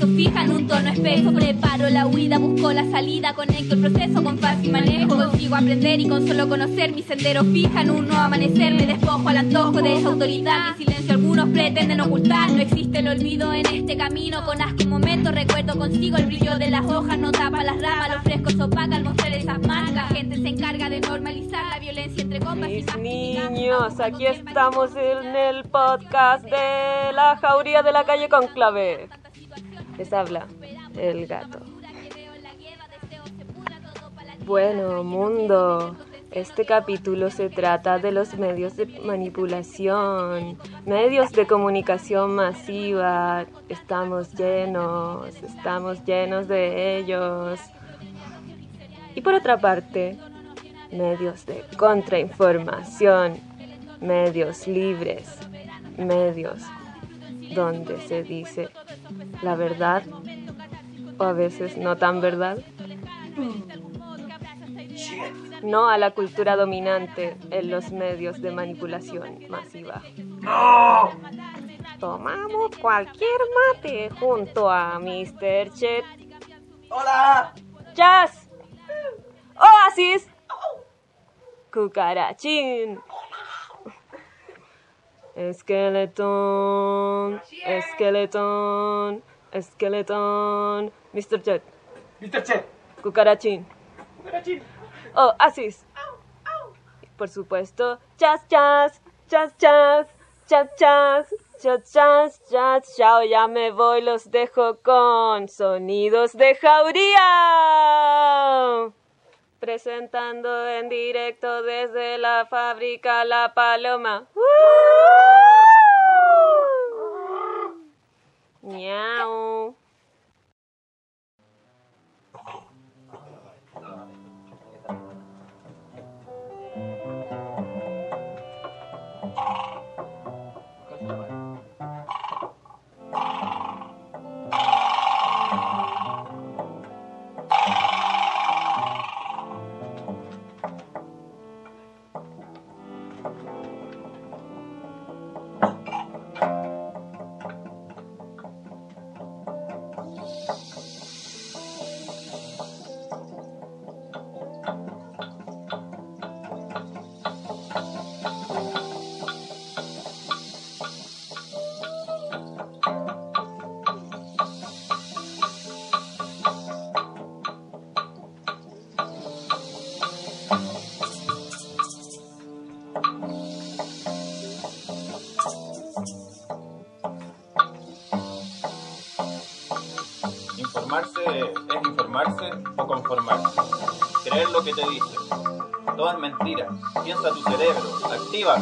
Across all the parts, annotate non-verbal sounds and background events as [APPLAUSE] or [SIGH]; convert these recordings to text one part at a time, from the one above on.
Mis pasos fijan un tono espeso. Preparo la huida, busco la salida. Conecto el proceso con fácil manejo. Consigo aprender y con solo conocer mis senderos fijan un nuevo amanecer. Me despojo al antojo de esa autoridad. Mi silencio algunos pretenden ocultar. No existe el olvido en este camino. Con asco un momento recuerdo consigo el brillo de las hojas. No tapa las ramas, los frescos opaca al mostrar esas marcas. La gente se encarga de normalizar la violencia entre compas y Mis más niños, aquí estamos en el podcast de la jauría de la calle Conclave. Les habla el gato. Bueno, mundo, este capítulo se trata de los medios de manipulación, medios de comunicación masiva. Estamos llenos, estamos llenos de ellos. Y por otra parte, medios de contrainformación, medios libres, medios donde se dice la verdad o a veces no tan verdad. No a la cultura dominante en los medios de manipulación masiva. Tomamos cualquier mate junto a Mr. Chet. ¡Hola! Jazz. Oasis. Cucarachín. Esqueletón, esqueletón, esqueletón. Mr. Jet. Mr. Jet. Cucarachín. Cucarachín. Oh, Asis. Por supuesto, chas, chas, chas, chas, chas, chas. Chas, chas, chas, chao, ya me voy, los dejo con sonidos de jauría. Presentando en directo desde la fábrica La Paloma. Miau. O conformarse. Creer lo que te dicen. Todo es mentira. Piensa tu cerebro. Activa.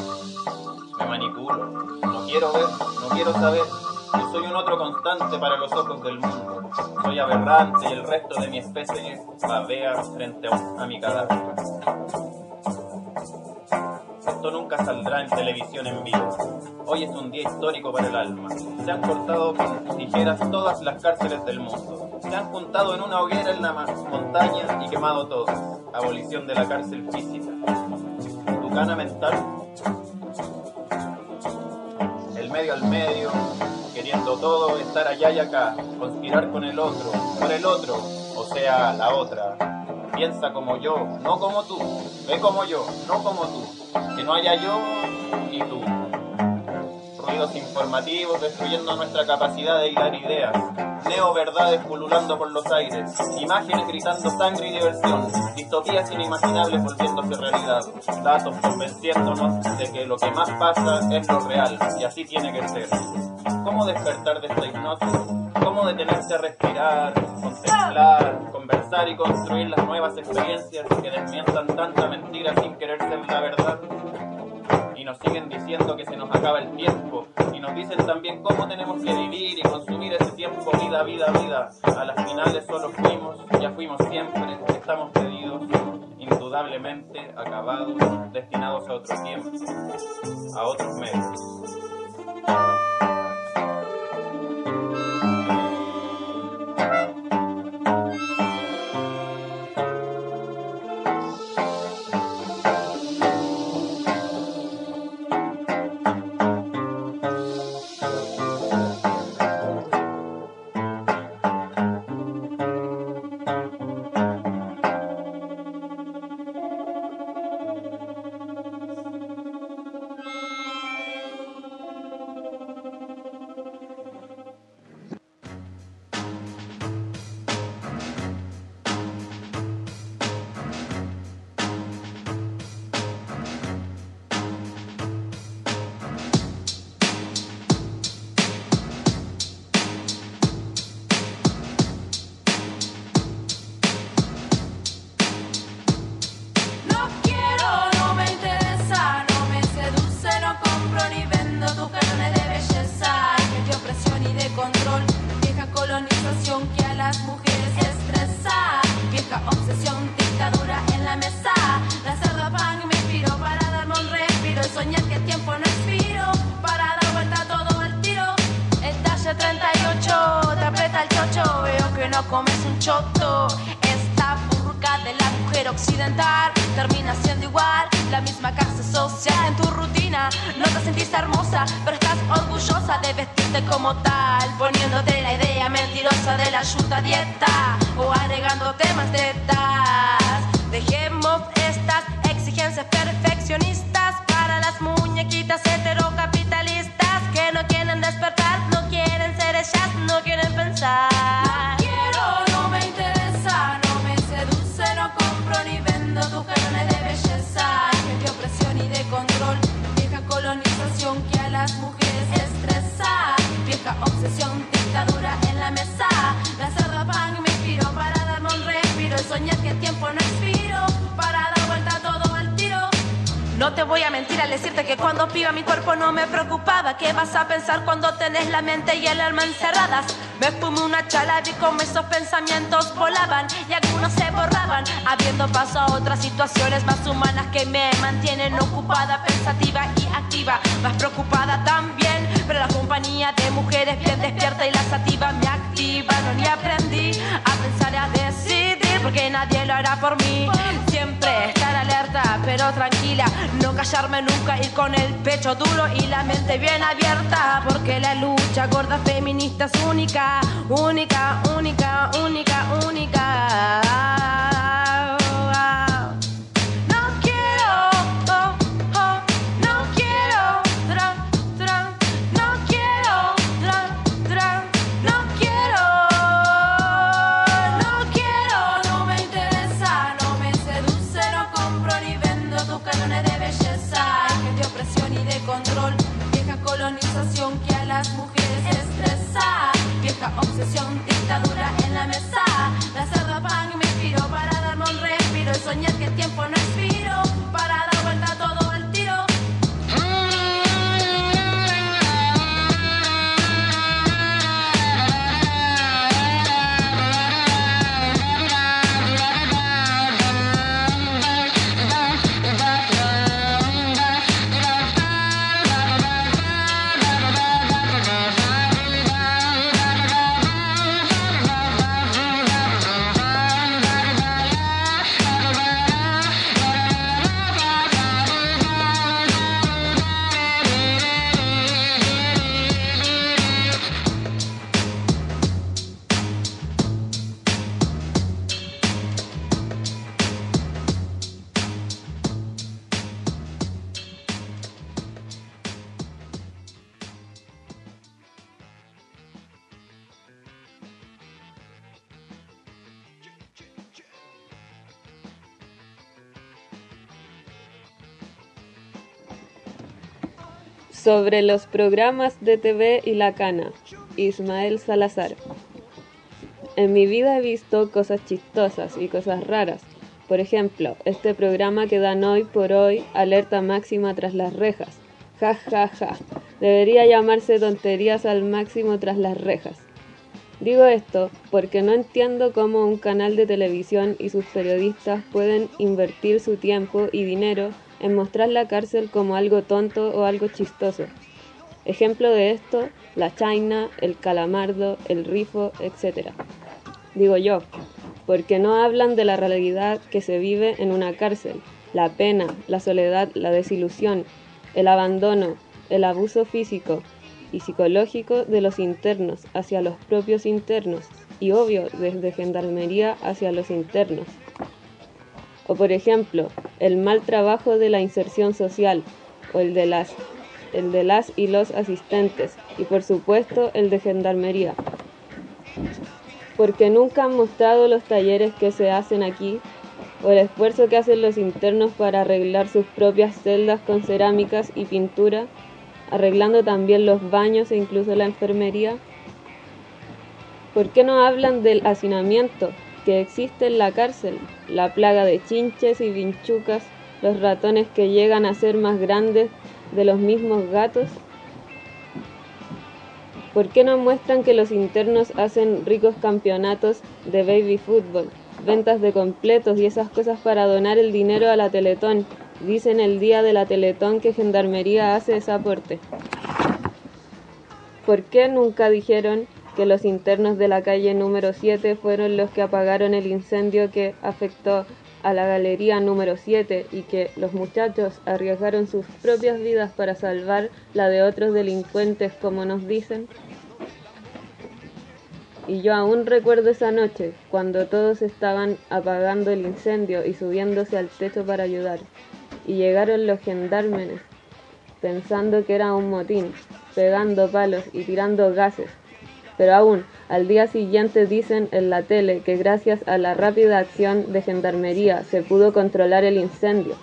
Me manipulo. No quiero ver, no quiero saber. Yo soy un otro constante para los ojos del mundo. Soy aberrante y el resto de mi especie babea frente a, a mi cadáver. Esto nunca saldrá en televisión en vivo. Hoy es un día histórico para el alma. Se han cortado con tijeras todas las cárceles del mundo. Se han juntado en una hoguera en la ma- montaña y quemado todas. Abolición de la cárcel física. Tucana mental. El medio al medio, queriendo todo, estar allá y acá, conspirar con el otro, por el otro, o sea, la otra. Piensa como yo, no como tú. Ve como yo, no como tú. Que no haya yo y tú. Ruidos informativos destruyendo nuestra capacidad de hilar ideas. Neo verdades pululando por los aires. Imágenes gritando sangre y diversión. Distopías inimaginables volviéndose realidad. Datos convenciéndonos de que lo que más pasa es lo real. Y así tiene que ser. ¿Cómo despertar de esta hipnosis? ¿Cómo detenerse a respirar, contemplar, conversar y construir las nuevas experiencias que desmientan tanta mentira sin querer ser la verdad? Y nos siguen diciendo que se nos acaba el tiempo y nos dicen también cómo tenemos que vivir y consumir ese tiempo vida, vida, vida. A las finales solo fuimos, ya fuimos siempre, estamos pedidos, indudablemente acabados, destinados a otro tiempo, a otros medios. dictadura en la mesa. La cerda pan me inspiró para darme un respiro y soñar que el tiempo no expiro para dar vuelta todo el tiro. El talle 38 te aprieta el chocho, veo que no comes un choto. Esta burca de la mujer occidental termina siendo igual, la misma clase social en tu rutina. No te sentís hermosa, pero estás orgullosa de vestirte como tal, poniéndote la idea mentirosa de la yuta dieta o agregándote más tetas. Dejemos estas exigencias perfeccionistas para las muñequitas heterocapitalistas te voy a mentir al decirte que cuando piba mi cuerpo no me preocupaba. ¿Qué vas a pensar cuando tenés la mente y el alma encerradas? Me fumé una chala y como esos pensamientos volaban y algunos se borraban, abriendo paso a otras situaciones más humanas que me mantienen ocupada, pensativa y activa, más preocupada también. Pero la compañía de mujeres bien despierta y la sativa me activa. No ni aprendí a pensar y a decidir porque nadie lo hará por mí. Pero tranquila, no callarme nunca, ir con el pecho duro y la mente bien abierta, porque la lucha gorda feminista es única, única, única, única, única. Obsesión, dictadura en la mesa. La cerda pan me inspiro para darme un respiro y soñar que el tiempo no expiro Sobre los programas de TV y la cana, Ismael Salazar. En mi vida he visto cosas chistosas y cosas raras. Por ejemplo, este programa que dan hoy por hoy, alerta máxima tras las rejas. Ja, ja, ja. Debería llamarse tonterías al máximo tras las rejas. Digo esto porque no entiendo cómo un canal de televisión y sus periodistas pueden invertir su tiempo y dinero en mostrar la cárcel como algo tonto o algo chistoso. Ejemplo de esto, la China, el calamardo, el rifo, etc. Digo yo, porque no hablan de la realidad que se vive en una cárcel, la pena, la soledad, la desilusión, el abandono, el abuso físico y psicológico de los internos hacia los propios internos y obvio desde gendarmería hacia los internos. O por ejemplo, el mal trabajo de la inserción social o el de las el de las y los asistentes y por supuesto el de gendarmería. Porque nunca han mostrado los talleres que se hacen aquí o el esfuerzo que hacen los internos para arreglar sus propias celdas con cerámicas y pintura, arreglando también los baños e incluso la enfermería. ¿Por qué no hablan del hacinamiento que existe en la cárcel, la plaga de chinches y vinchucas, los ratones que llegan a ser más grandes de los mismos gatos? ¿Por qué no muestran que los internos hacen ricos campeonatos de baby fútbol, ventas de completos y esas cosas para donar el dinero a la Teletón? Dicen el día de la Teletón que Gendarmería hace ese aporte. ¿Por qué nunca dijeron que los internos de la calle número 7 fueron los que apagaron el incendio que afectó a la galería número 7 y que los muchachos arriesgaron sus propias vidas para salvar la de otros delincuentes, como nos dicen? Y yo aún recuerdo esa noche, cuando todos estaban apagando el incendio y subiéndose al techo para ayudar. Y llegaron los gendarmes, pensando que era un motín, pegando palos y tirando gases, pero aún al día siguiente dicen en la tele que gracias a la rápida acción de gendarmería se pudo controlar el incendio.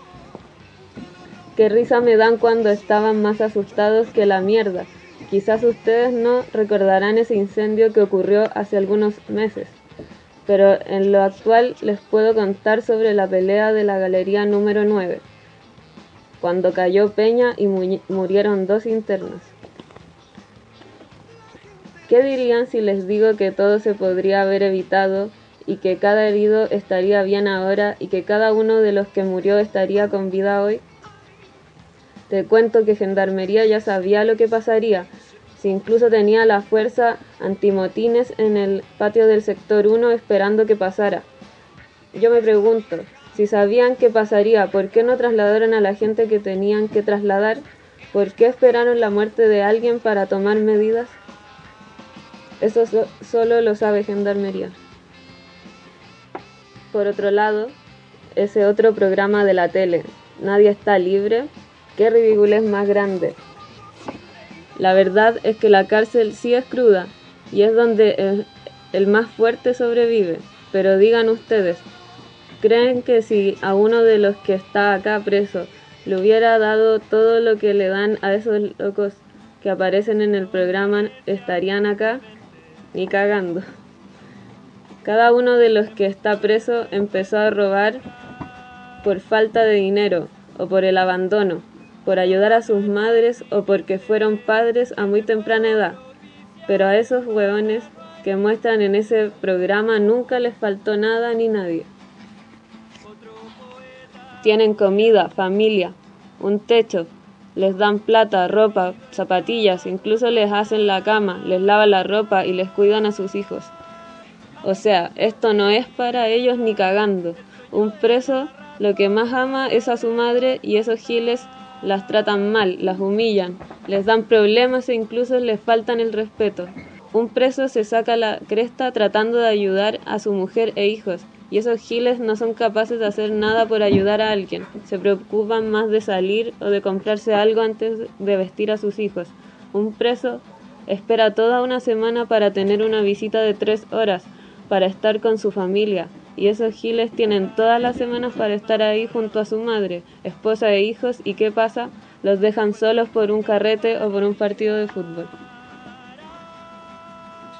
Qué risa me dan cuando estaban más asustados que la mierda. Quizás ustedes no recordarán ese incendio que ocurrió hace algunos meses, pero en lo actual les puedo contar sobre la pelea de la galería número 9, cuando cayó Peña y murieron dos internos. ¿Qué dirían si les digo que todo se podría haber evitado y que cada herido estaría bien ahora y que cada uno de los que murió estaría con vida hoy? Te cuento que Gendarmería ya sabía lo que pasaría, si incluso tenía la fuerza antimotines en el patio del sector 1 esperando que pasara. Yo me pregunto, si sabían que pasaría, ¿por qué no trasladaron a la gente que tenían que trasladar? ¿Por qué esperaron la muerte de alguien para tomar medidas? Eso solo lo sabe Gendarmería. Por otro lado, ese otro programa de la tele, Nadie está libre, qué ridículo es más grande. La verdad es que la cárcel sí es cruda y es donde el, el más fuerte sobrevive. Pero digan ustedes, ¿creen que si a uno de los que está acá preso le hubiera dado todo lo que le dan a esos locos que aparecen en el programa, estarían acá? Ni cagando. Cada uno de los que está preso empezó a robar por falta de dinero o por el abandono, por ayudar a sus madres o porque fueron padres a muy temprana edad. Pero a esos hueones que muestran en ese programa nunca les faltó nada ni nadie. Tienen comida, familia, un techo, les dan plata, ropa, zapatillas, incluso les hacen la cama, les lavan la ropa y les cuidan a sus hijos. O sea, esto no es para ellos ni cagando. Un preso lo que más ama es a su madre y esos giles las tratan mal, las humillan, les dan problemas e incluso les faltan el respeto. Un preso se saca la cresta tratando de ayudar a su mujer e hijos, y esos giles no son capaces de hacer nada por ayudar a alguien. Se preocupan más de salir o de comprarse algo antes de vestir a sus hijos. Un preso espera toda una semana para tener una visita de tres horas, para estar con su familia. Y esos giles tienen todas las semanas para estar ahí junto a su madre, esposa e hijos. ¿Y qué pasa? Los dejan solos por un carrete o por un partido de fútbol.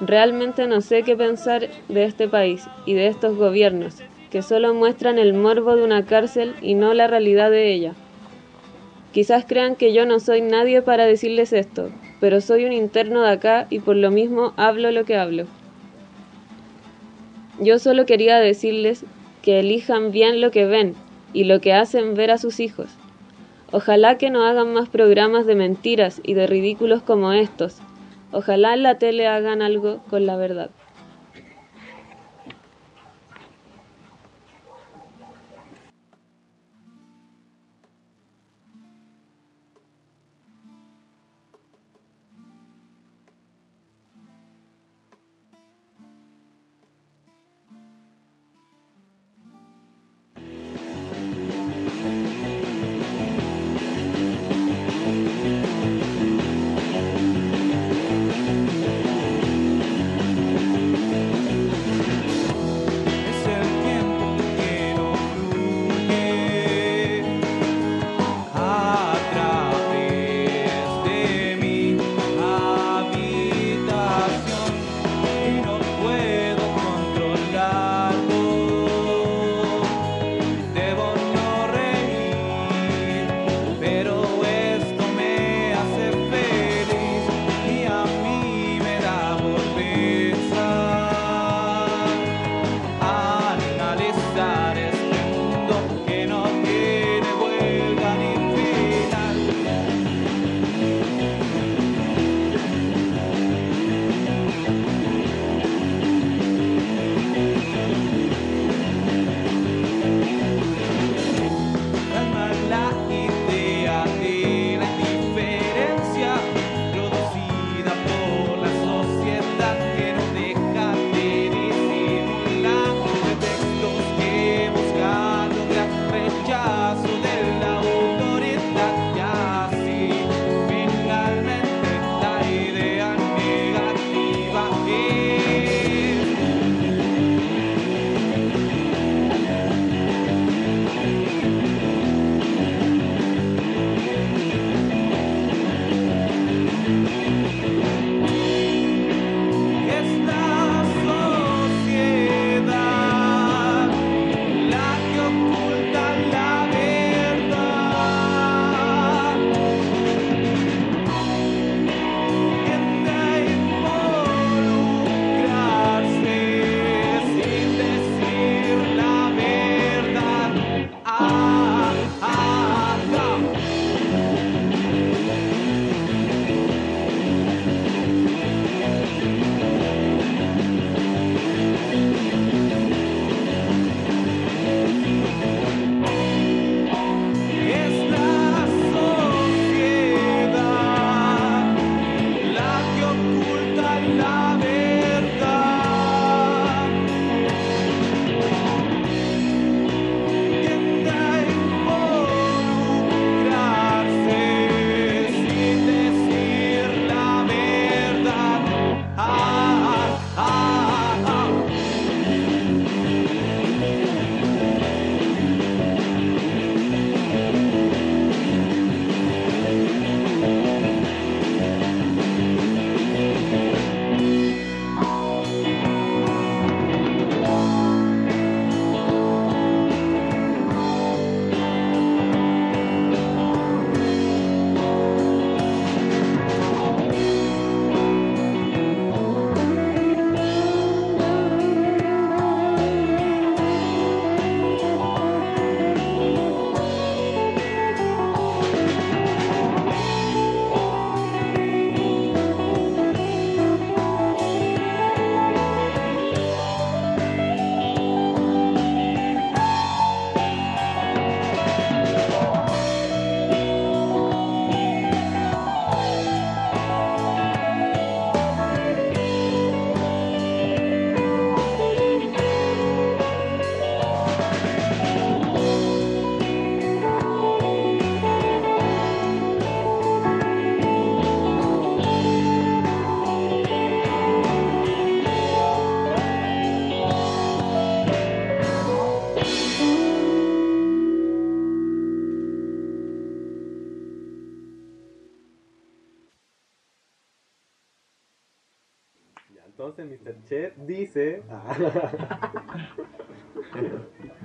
Realmente no sé qué pensar de este país y de estos gobiernos, que solo muestran el morbo de una cárcel y no la realidad de ella. Quizás crean que yo no soy nadie para decirles esto, pero soy un interno de acá y por lo mismo hablo lo que hablo. Yo solo quería decirles que elijan bien lo que ven y lo que hacen ver a sus hijos. Ojalá que no hagan más programas de mentiras y de ridículos como estos, Ojalá en la tele hagan algo con la verdad.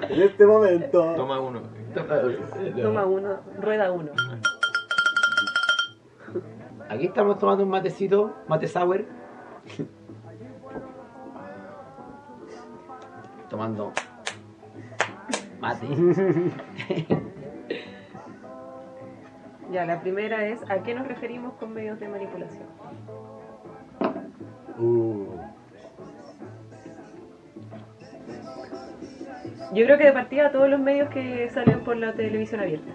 En este momento. Toma uno. Toma uno, rueda uno. Aquí estamos tomando un matecito, mate sour. Tomando mate. Ya, la primera es ¿a qué nos referimos con medios de manipulación? Uh, Yo creo que de partida todos los medios que salen por la televisión abierta.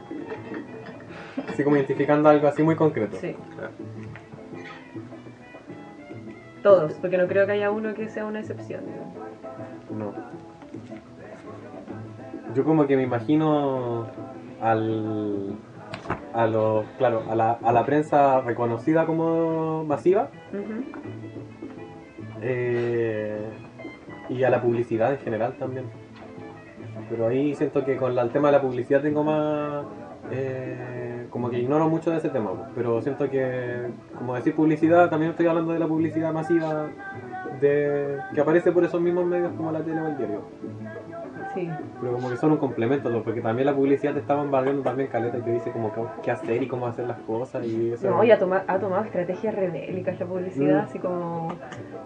así como identificando algo así muy concreto. Sí, Claro. todos, porque no creo que haya uno que sea una excepción. No. Yo como que me imagino al a los claro a la, a la prensa reconocida como masiva eh, y a la publicidad en general también pero ahí siento que con el tema de la publicidad tengo más eh, como que ignoro mucho de ese tema pues, pero siento que como decir publicidad también estoy hablando de la publicidad masiva de que aparece por esos mismos medios como la tele o el diario Sí, pero como que son un complemento, ¿no? porque también la publicidad te está bombardeando también caleta y te dice como qué, hacer y cómo hacer las cosas y eso. no, y ha, toma- ha tomado estrategias rebélicas la publicidad, Mm. así como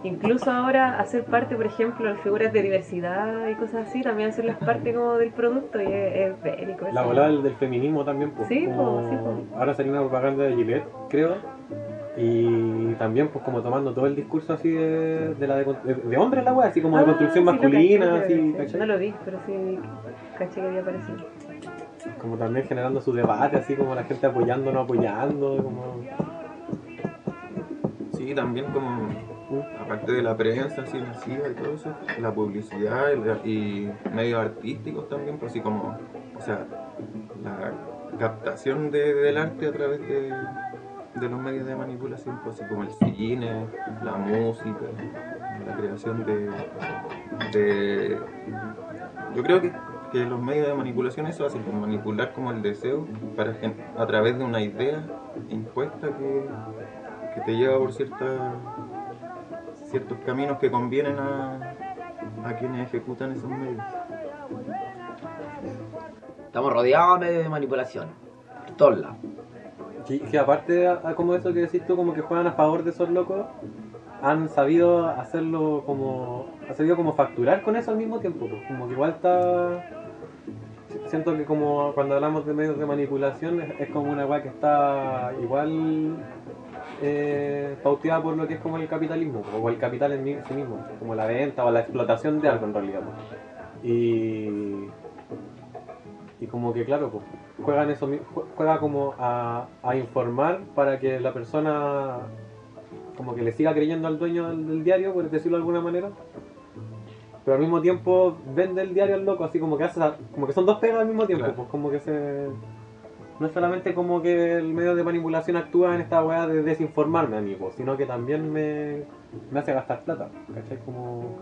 incluso ahora hacer parte, por ejemplo, de figuras de diversidad y cosas así, también hacerlas parte como del producto y es, es bélico. La volada del, del feminismo también, pues. Sí, como- sí, pues. Ahora salió una propaganda de Gillette, creo. Y también, pues, como tomando todo el discurso así de, de la de, de, de hombre la wea, así como de Ah, construcción sí, lo masculina, caché, así. ¿cachai? No lo vi, pero sí caché que había aparecido. Como también generando su debate, así como la gente apoyando, no apoyando, como. Sí, también como, aparte de la prensa así masiva y todo eso, la publicidad y, la- y medios artísticos también, pues así como, o sea, captación de- del arte a través de, de los medios de manipulación, pues, como el cine, la música, la creación de... de- yo creo que, que los medios de manipulación eso hacen, como manipular como el deseo para a través de una idea impuesta que, que te lleva por cierta, ciertos caminos que convienen a, a quienes ejecutan esos medios. Estamos rodeados de manipulación. Por todos lados. Que, aparte, a- como eso que decís tú, como que juegan a favor de esos locos, han sabido hacerlo como. Han sabido como facturar con eso al mismo tiempo. pues, Como que igual está. Siento que como cuando hablamos de medios de manipulación es, como una weá que está igual eh, pauteada por lo que es como el capitalismo, o el capital en sí mismo, como la venta o la explotación de algo en realidad. Y, y como que claro, pues, juegan eso, juega como a, a informar para que la persona como que le siga creyendo al dueño del, del diario, por decirlo de alguna manera. Pero al mismo tiempo vende el diario al loco, así como que hace, como que son dos pegas al mismo tiempo, Claro. pues como que se no es solamente como que el medio de manipulación actúa en esta weá de desinformarme a mí, pues, sino que también me, me hace gastar plata, ¿cachai? Como,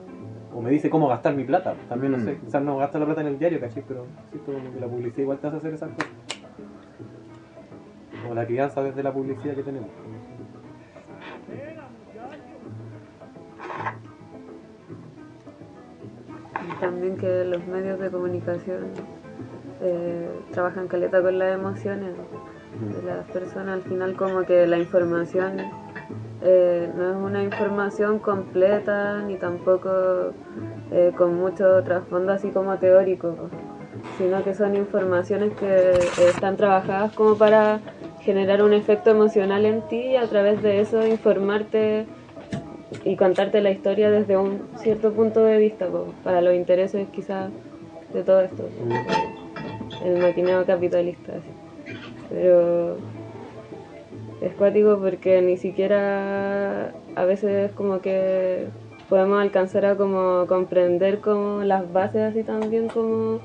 o me dice cómo gastar mi plata. También no sé, Mm. quizás no gasto la plata en el diario, ¿cachai? Pero sí, como que la publicidad igual te hace hacer esas cosas. O la crianza desde la publicidad que tenemos. Y también que los medios de comunicación eh, trabajan caleta con las emociones de las personas. Al final como que la información eh, no es una información completa ni tampoco eh, con mucho trasfondo así como teórico, sino que son informaciones que eh, están trabajadas como para generar un efecto emocional en ti y a través de eso informarte y contarte la historia desde un cierto punto de vista, para los intereses quizás de todo esto, el maquineo capitalista. Pero es cuático porque ni siquiera a veces como que podemos alcanzar a como comprender como las bases así también como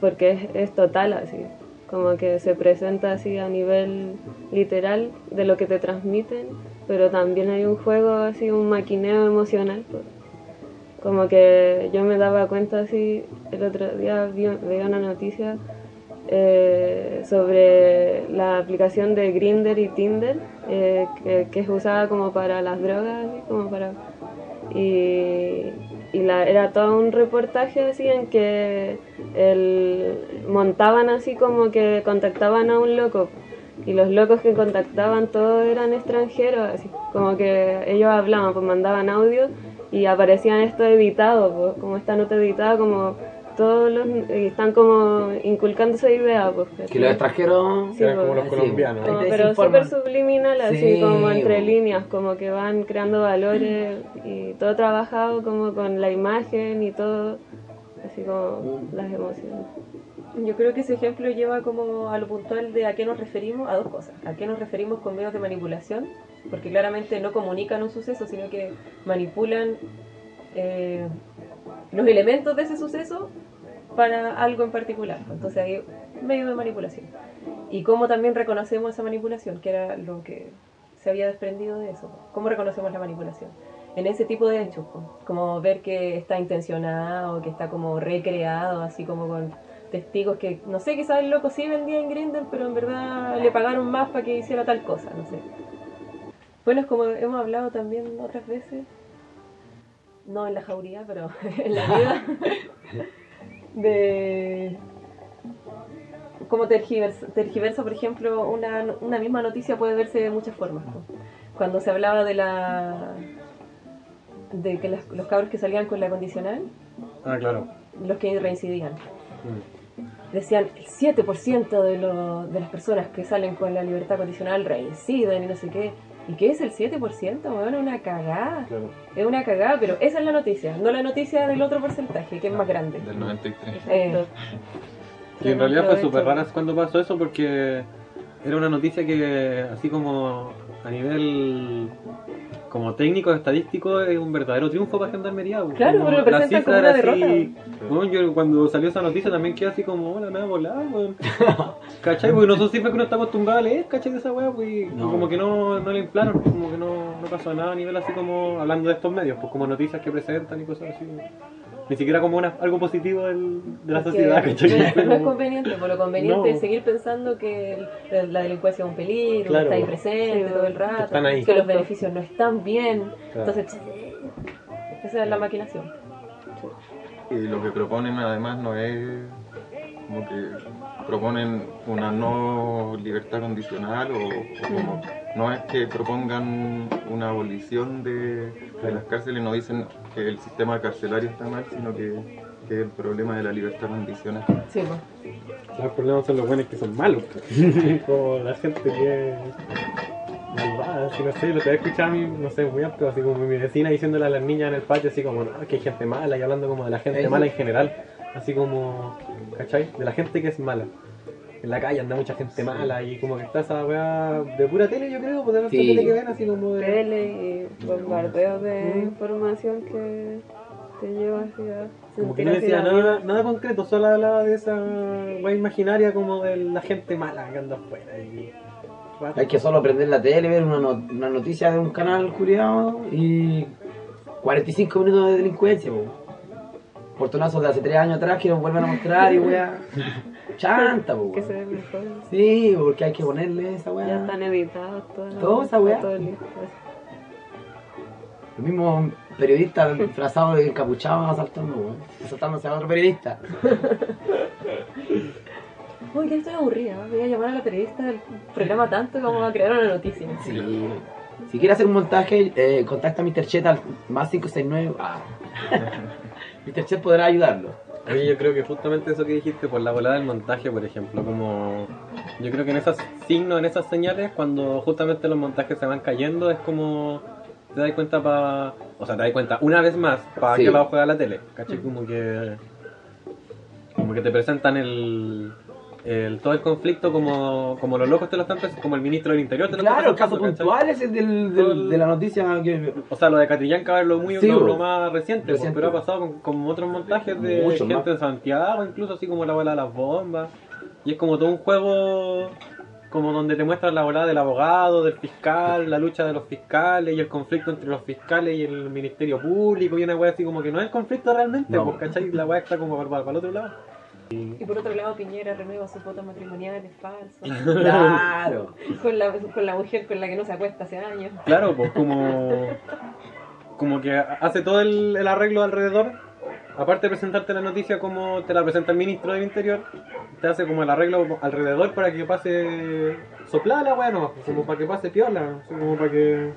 porque es, es total así como que se presenta así a nivel literal de lo que te transmiten pero también hay un juego así un maquineo emocional pues. como que yo me daba cuenta así el otro día vi, veía una noticia eh, sobre la aplicación de Grinder y Tinder eh, que, es usada como para las drogas como para y, y la, era todo un reportaje así en que el, montaban así como que contactaban a un loco y los locos que contactaban todos eran extranjeros así como que ellos hablaban pues mandaban audio y aparecían esto editado pues, como esta nota editada como todos los y están como inculcando esa idea pues Que los extranjeros. Sí, Eran como pues. los Sí, colombianos. como- pero súper subliminal, así Sí, como entre bo. líneas, como que van creando valores y todo trabajado como con la imagen y todo, así como las emociones. Yo creo que ese ejemplo lleva como a lo puntual de a qué nos referimos, a dos cosas. A qué nos referimos con medios de manipulación, porque claramente no comunican un suceso, sino que manipulan eh, los elementos de ese suceso para algo en particular. Entonces hay medio de manipulación. Y cómo también reconocemos esa manipulación, que era lo que se había desprendido de eso. ¿Cómo reconocemos la manipulación? En ese tipo de hechos, como ver que está intencionado, que está como recreado, así como con testigos que, no sé, quizás el loco sí vendía en Grindr, pero en verdad le pagaron más para que hiciera tal cosa, no sé. Bueno, es como hemos hablado también otras veces, no en la [LAUGHS] jauría, pero [LAUGHS] en la vida, [LAUGHS] de cómo tergiversa, tergiversa, por ejemplo, una, una misma noticia puede verse de muchas formas. ¿no? Cuando se hablaba de la de que las- los cabros que salían con la condicional, Ah, claro. los que reincidían, Mm. decían el 7% de, lo- de las personas que salen con la libertad condicional reinciden y no sé qué. ¿Y qué es el 7%? Bueno, una cagada. Claro. Es una cagada, pero esa es la noticia, no la noticia del otro porcentaje, que es más grande. Del 93. Eh, Y en realidad fue súper rara cuando pasó eso porque era una noticia que así como a nivel como técnico estadístico es un verdadero triunfo para Gendarmería. Claro, Como pero lo la presentan como una así- derrota. Bueno, yo cuando salió esa noticia también quedé así como, hola, me va a volar, weón. [LAUGHS] ¿Cachai? Porque no son cifras que uno está acostumbrado a leer, ¿cachai? De esa weá, pues, y No. como que no, no le inflaron, como que no, no pasó nada a nivel así como, hablando de estos medios, pues como noticias que presentan y cosas así. Ni siquiera como una, algo positivo del- de la Porque sociedad, no, ¿cachai? es- no conveniente, por lo conveniente No. es seguir pensando que el- la delincuencia es un peligro, Claro. que está ahí presente Sí, todo el rato, están ahí. que los beneficios no están bien. Claro. Entonces, esa es la maquinación. Y lo que proponen además no es como que proponen una no libertad condicional o, o como no es que propongan una abolición de, de las cárceles, no dicen que el sistema carcelario está mal, sino que, que el problema de la libertad condicional. Sí, pues. Los problemas son los buenos que son malos. [LAUGHS] como la gente que es malvada, así no sé, lo que he escuchado a mí, no sé, muy apto, así como mi vecina diciéndole a las niñas en el patio, así como, no, que hay gente mala, y hablando como de la gente mala en general, así como, ¿cachai? De la gente que es mala. En la calle anda mucha gente mala y como que está esa weá de pura tele, yo creo, tanta Sí. tele que ven, así como de... Tele y bombardeo de Mm. información que te lleva hacia Como que no decía nada, concreto, solo hablaba de esa weá imaginaria como de la gente mala que anda afuera y... Hay que solo prender la tele, ver una, no- una noticia de un canal culiado y 45 minutos de delincuencia, po. Portonazos de hace 3 años atrás que nos vuelven a mostrar y weá. Chanta, po. Que se ve mejor. Sí, porque hay que ponerle esa weá. Ya están editados todas. Todo esa weá. Todo listo. Los mismos periodistas disfrazados de encapuchados asaltando, weón. Asaltándose a otro periodista. [LAUGHS] Uy, que estoy aburrida. Voy a llamar a la periodista del programa tanto que vamos a crear una noticia. Sí. Si quieres hacer un montaje, eh, contacta a Mr. Chet al más 569. Ah. [LAUGHS] Mr. Chet podrá ayudarlo. Oye, yo creo que justamente eso que dijiste por la volada del montaje, por ejemplo, como yo creo que en esos signos, en esas señales, cuando justamente los montajes se van cayendo, es como te das cuenta para, o sea, te das cuenta una vez más para Sí. qué lado juega la tele, ¿cachai? Como que como que te presentan el, el todo el conflicto como, como los locos te lo están como el ministro del Interior te lo Claro, el caso presentando, ¿cachai? puntual es el del, del- de la noticia que. O sea, lo de Catrillanca es lo, muy, Sí, lo, lo más reciente, bo, Reciente. pero ha pasado con, con otros montajes de Mucho gente más. de Santiago, incluso así como la bola de las bombas. Y es como todo un juego como donde te muestran la volada del abogado, del fiscal, la lucha de los fiscales y el conflicto entre los fiscales y el ministerio público y una wea así como que no es conflicto realmente, No. pues, ¿cachai? La wea está como para, el otro lado. Y por otro lado, Piñera renueva sus votos matrimoniales falsos. Claro. con, la, con la mujer con la que no se acuesta hace años. Claro, pues como como que hace todo el, el arreglo alrededor. Aparte de presentarte la noticia como te la presenta el ministro del Interior, te hace como el arreglo alrededor para que pase soplada pues, como para que pase piola, como para que...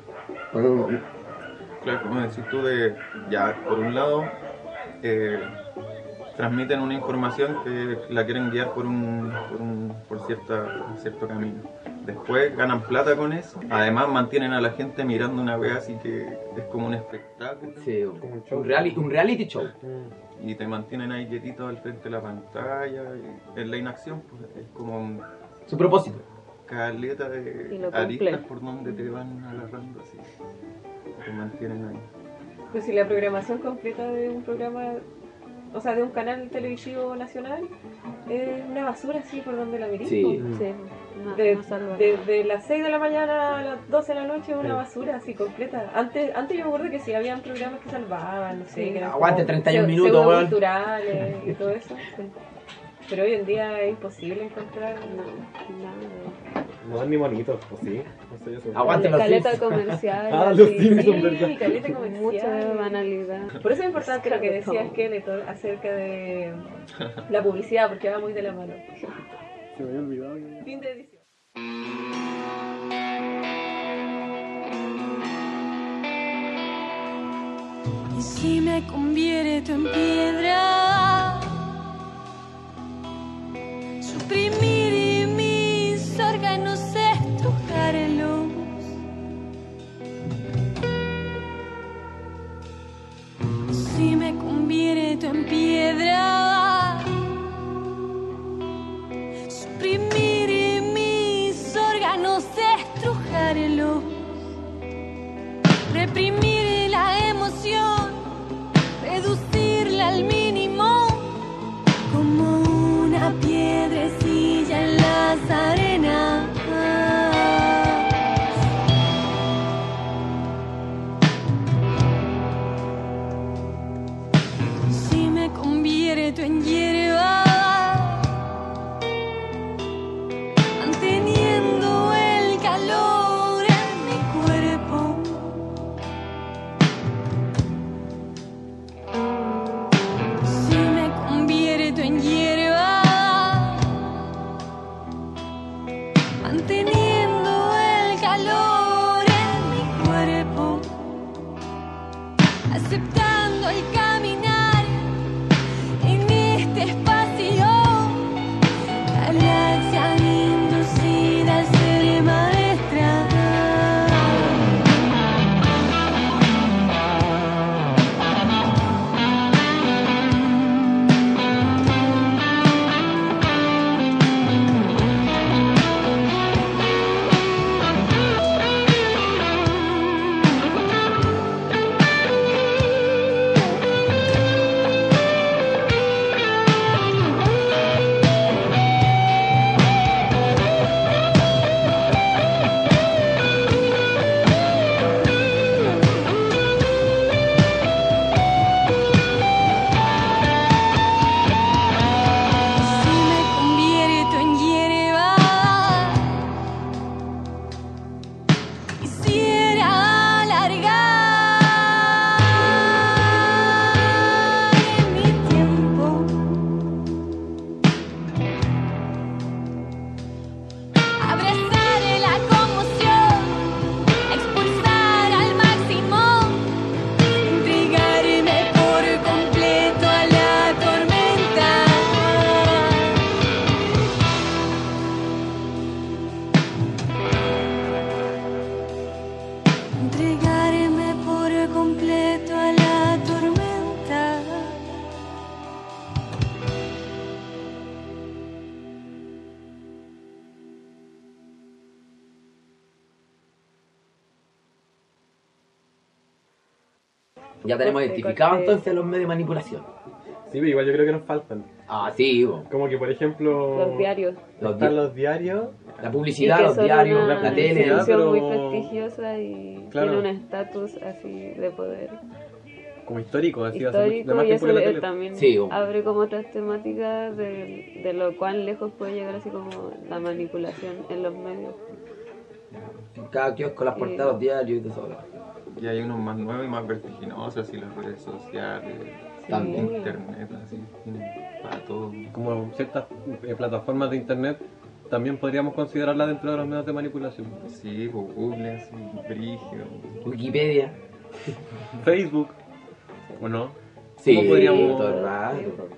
Claro, como decís tú, de, ya, por un lado, eh, transmiten una información que la quieren guiar por un, por, un, por cierta, cierto camino. Después ganan plata con eso. Además mantienen a la gente mirando una wea así que es como un espectáculo. Sí, Como un show. un, reali- un reality show. Y te mantienen ahí quietitos al frente de la pantalla. Y en la inacción, pues es como un Su propósito. caleta de aristas por donde te van agarrando así. Te mantienen ahí. Pues si la programación completa de un programa, o sea, de un canal televisivo nacional, es una basura así por donde la mirís. Sí. po. Sí, no, De, no desde las 6 de la mañana a las 12 de la noche es una Sí. basura así completa. Antes, antes yo me acuerdo que sí habían programas que salvaban, no sé, Sí, que eran aguante como 31 pseu- minutos, weón. culturales y todo eso. sí. Pero hoy en día es imposible encontrar No, nada. No dan ni bonitos, pues sí. No sé, eso. Aguante los Caleta comercial. [LAUGHS] Ah, los sí, caleta comercial. Mucha banalidad. Por eso es importante lo que decía Skeletor acerca de la publicidad, porque va muy de la mano. Se me había olvidado. Fin de edición. Y si me convierto en piedra, Ya tenemos Corte, identificados corte. entonces los medios de manipulación. Sí, pero igual yo creo que nos faltan. Ah, sí, bo. Como que, por ejemplo, Los diarios. Los están di- los diarios. la Y publicidad, los diarios, una la tele. institución pero- muy prestigiosa y Claro. tiene un estatus así de poder como históricos, así, hace histórico más y eso la le- tele. también Sí, abre como otras temáticas de, de lo cuán lejos puede llegar así como la manipulación en los medios. Cada kiosco, las portadas, los diarios y todo eso. Y hay unos más nuevos y más vertiginosos, así las redes sociales, También. internet, así, para todo. Como ciertas eh, plataformas de internet, también podríamos considerarlas dentro de los medios de manipulación. Sí, Google, así, brígido. Wikipedia. Facebook, ¿o no? Sí, ¿Cómo podríamos- todo el rato.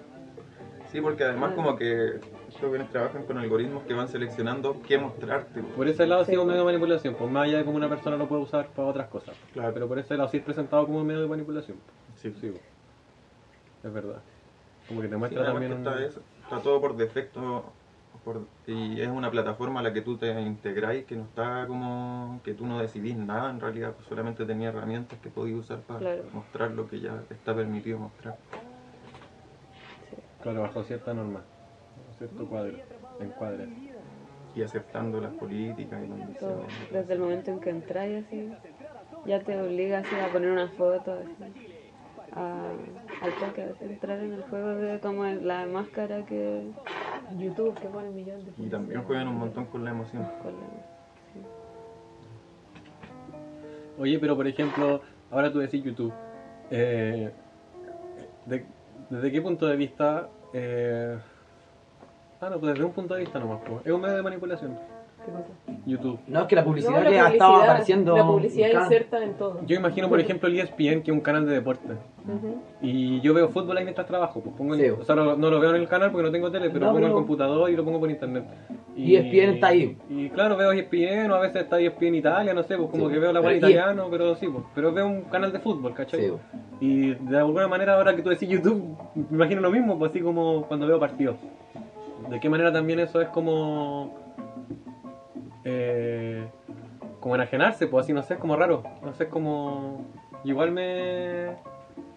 Sí, porque además como que jóvenes trabajan con algoritmos que van seleccionando qué mostrarte. pues. Por ese lado sí Sí. es un medio de manipulación, pues más allá de cómo una persona lo puede usar para otras cosas. Claro. Pero por ese lado sí es presentado como un medio de manipulación. Sí, Sí, pues. es verdad. Como que te Sí, muestra además también un... está, eso, está todo por defecto por- y es una plataforma a la que tú te integráis que no está como que tú no decidís nada en realidad, pues solamente tenías herramientas que podías usar para Claro. mostrar lo que ya está permitido mostrar. Claro, bajo cierta norma, cierto cuadro, encuadre. Y aceptando las políticas y Todo, desde el momento en que entras así, ya te obliga así a poner una foto así, a, al toque, entrar en el juego de como la máscara que YouTube que pone millones de Y también juegan un montón con la emoción. con la- Oye, pero por ejemplo, ahora tú decís YouTube. Eh, de- ¿Desde qué punto de vista? Eh, ah, no, pues desde un punto de vista nomás. pues. Es un medio de manipulación. ¿Qué cosa? YouTube. No, es que la publicidad que ha estado apareciendo. La publicidad cada- inserta en todo. Yo imagino, por ejemplo, el ESPN, que es un canal de deporte. Y yo veo fútbol ahí mientras trabajo. Pues pongo el- Sí. o sea, no, no lo veo en el canal porque no tengo tele, pero No, lo pongo en el computador y lo pongo por internet. Y ESPN está ahí. Y claro, veo ESPN o a veces está ESPN Italia, no sé, pues como Sí. que veo la y- italiano, pero sí, pues. Pero veo un canal de fútbol, ¿cachai? Sí, pues. Y de alguna manera ahora que tú decís YouTube, [LAUGHS] me imagino lo mismo, pues así como cuando veo partidos. De qué manera también eso es como... Eh, como enajenarse, pues así, no sé, es como raro. No sé, es como... Igual me...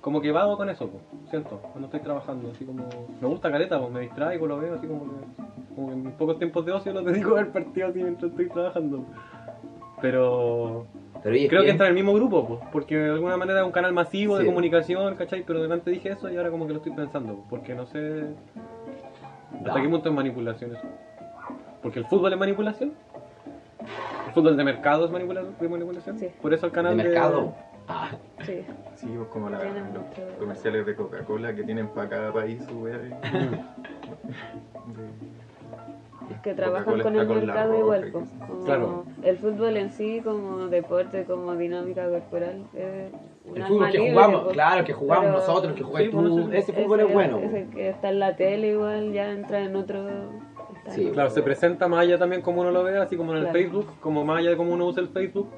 Como que vago con eso, pues, siento, cuando estoy trabajando, así como... Me gusta caleta, pues me distraigo, lo veo, así como que... Como que en mis pocos tiempos de ocio los [LAUGHS] dedico a ver partidos así mientras estoy trabajando. Pero... Pero Creo que entra en el mismo grupo, pues, porque de alguna manera es un canal masivo de comunicación, ¿cachai? Pero delante dije eso y ahora como que lo estoy pensando, porque no sé hasta qué punto es manipulación eso. Porque el fútbol es manipulación. El fútbol de mercado es manipula- manipulación. Sí. Por eso el canal de, mercado. Ah, Sí. Sí, pues como la- los mucho- comerciales de Coca-Cola que tienen para cada país su. De- [LAUGHS] que trabajan con el mercado igual. pues, como Claro. El fútbol en sí, como deporte, como dinámica corporal, es un El fútbol que libre, jugamos, pues. claro, que jugamos Pero nosotros, que jugáis Sí, tú, ese fútbol es bueno. Ese que está en la tele igual ya entra en otro... Sí, en- Claro, se presenta más allá también como uno lo ve, así como en el Claro. Facebook, como más allá de cómo uno usa el Facebook.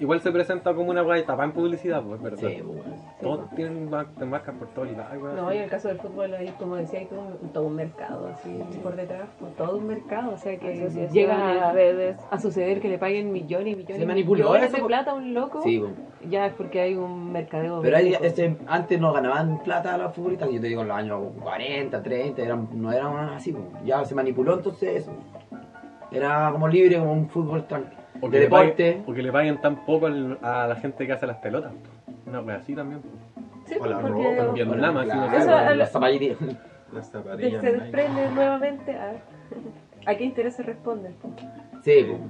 Igual se presenta como una guay tapa en publicidad, pues, ¿verdad? Sí, pues, bueno. Todos tienen mar- te marcas por todos lados. weón. No, y en el caso del fútbol, ahí, como decía, hay todo un, todo un mercado así por detrás, pues, todo un mercado. O sea, que Asociaciones, llega a, redes. a suceder que le paguen millones y millones, Se y manipuló millones eso, de plata a un loco. Sí, pues. Ya es porque hay un mercadeo. Pero ahí, bélico. ese, antes no ganaban plata los futbolistas, yo te digo en los años 40, 30, eran, no eran así, pues. ya se manipuló entonces eso. Era como libre, como un fútbol tranquilo. O De que, le paguen, deporte. o que le paguen tan poco al- a la gente que hace las pelotas. Una wea así también. Sí, o la porque ropa, En Vietnam, así no sé. Eso, al- las zapatillas. [LAUGHS] Las de- zapatillas. se Nike. desprende nuevamente a, [LAUGHS] a qué intereses responden. po. Sí, pues.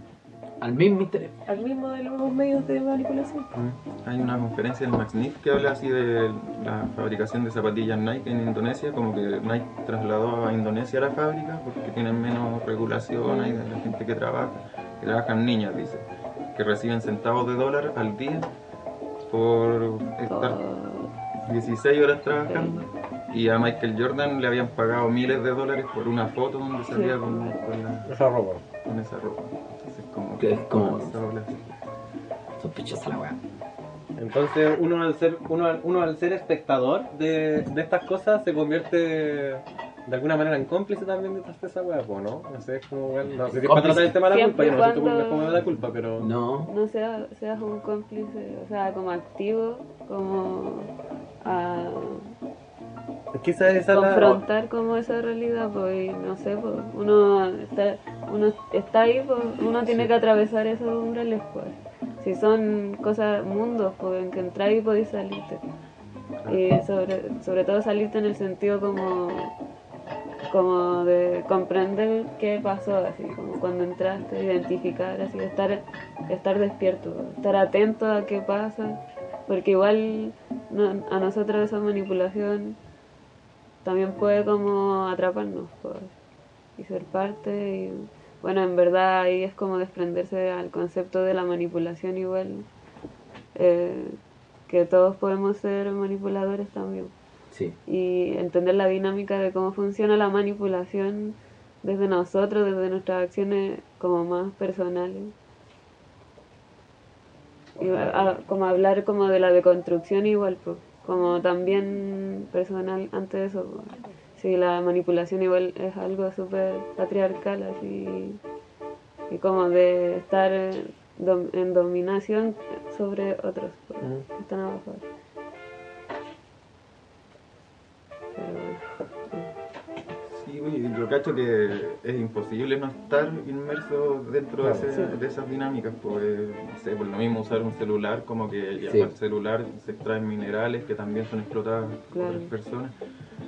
Al mismo interés. Al mismo de los medios de manipulación. Mm. Hay una conferencia del Max Nip que habla así de la fabricación de zapatillas Nike en Indonesia, como que Nike trasladó a Indonesia la fábrica porque tienen menos regulación, hay de la gente que trabaja, que trabajan niñas, dice, que reciben centavos de dólar al día por estar 16 horas trabajando. Y a Michael Jordan le habían pagado miles de dólares por una foto donde salía con, con la- Esa ropa. con esa ropa. Como Que es como-. Sospechosa la weá. Entonces uno al ser, uno al, uno al ser espectador de, de estas cosas se convierte de alguna manera en cómplice también de esta- esa weá, pues, ¿no? No sé, es como, bueno, no sé si es para tratar el tema de la Siempre culpa, yo no sé cuando- cómo, cómo es la culpa, pero... No. no seas, seas un cómplice, o sea, como activo, como a Quizás esa es la... confrontar como esa realidad, pues, y no sé, pues, uno está, uno está ahí, pues, uno tiene que atravesar esos umbrales, pues. Si son cosas, mundos, pues, en que entrar y podéis salirte. Y sobre, sobre todo salirte en el sentido como como de comprender qué pasó, así como cuando entraste, identificar, así estar, estar despierto, estar atento a qué pasa, porque igual no- a nosotros esa manipulación también puede como atraparnos pues, y ser parte y bueno en verdad ahí es como desprenderse al concepto de la manipulación igual eh, que todos podemos ser manipuladores también Sí. y entender la dinámica de cómo funciona la manipulación desde nosotros, desde nuestras acciones como más personales. Y a- a- como hablar como de la deconstrucción igual, pues, como también personal antes de eso. Sí, la manipulación igual es algo súper patriarcal, así, y como de estar en dominación sobre otros pues, que están abajo. Sí, güey, yo cacho que es imposible no estar inmerso dentro de, ese- de esas dinámicas, pues, no sé, por lo mismo usar un celular, como que ya Sí. el celular se extraen minerales que también son explotados por las personas,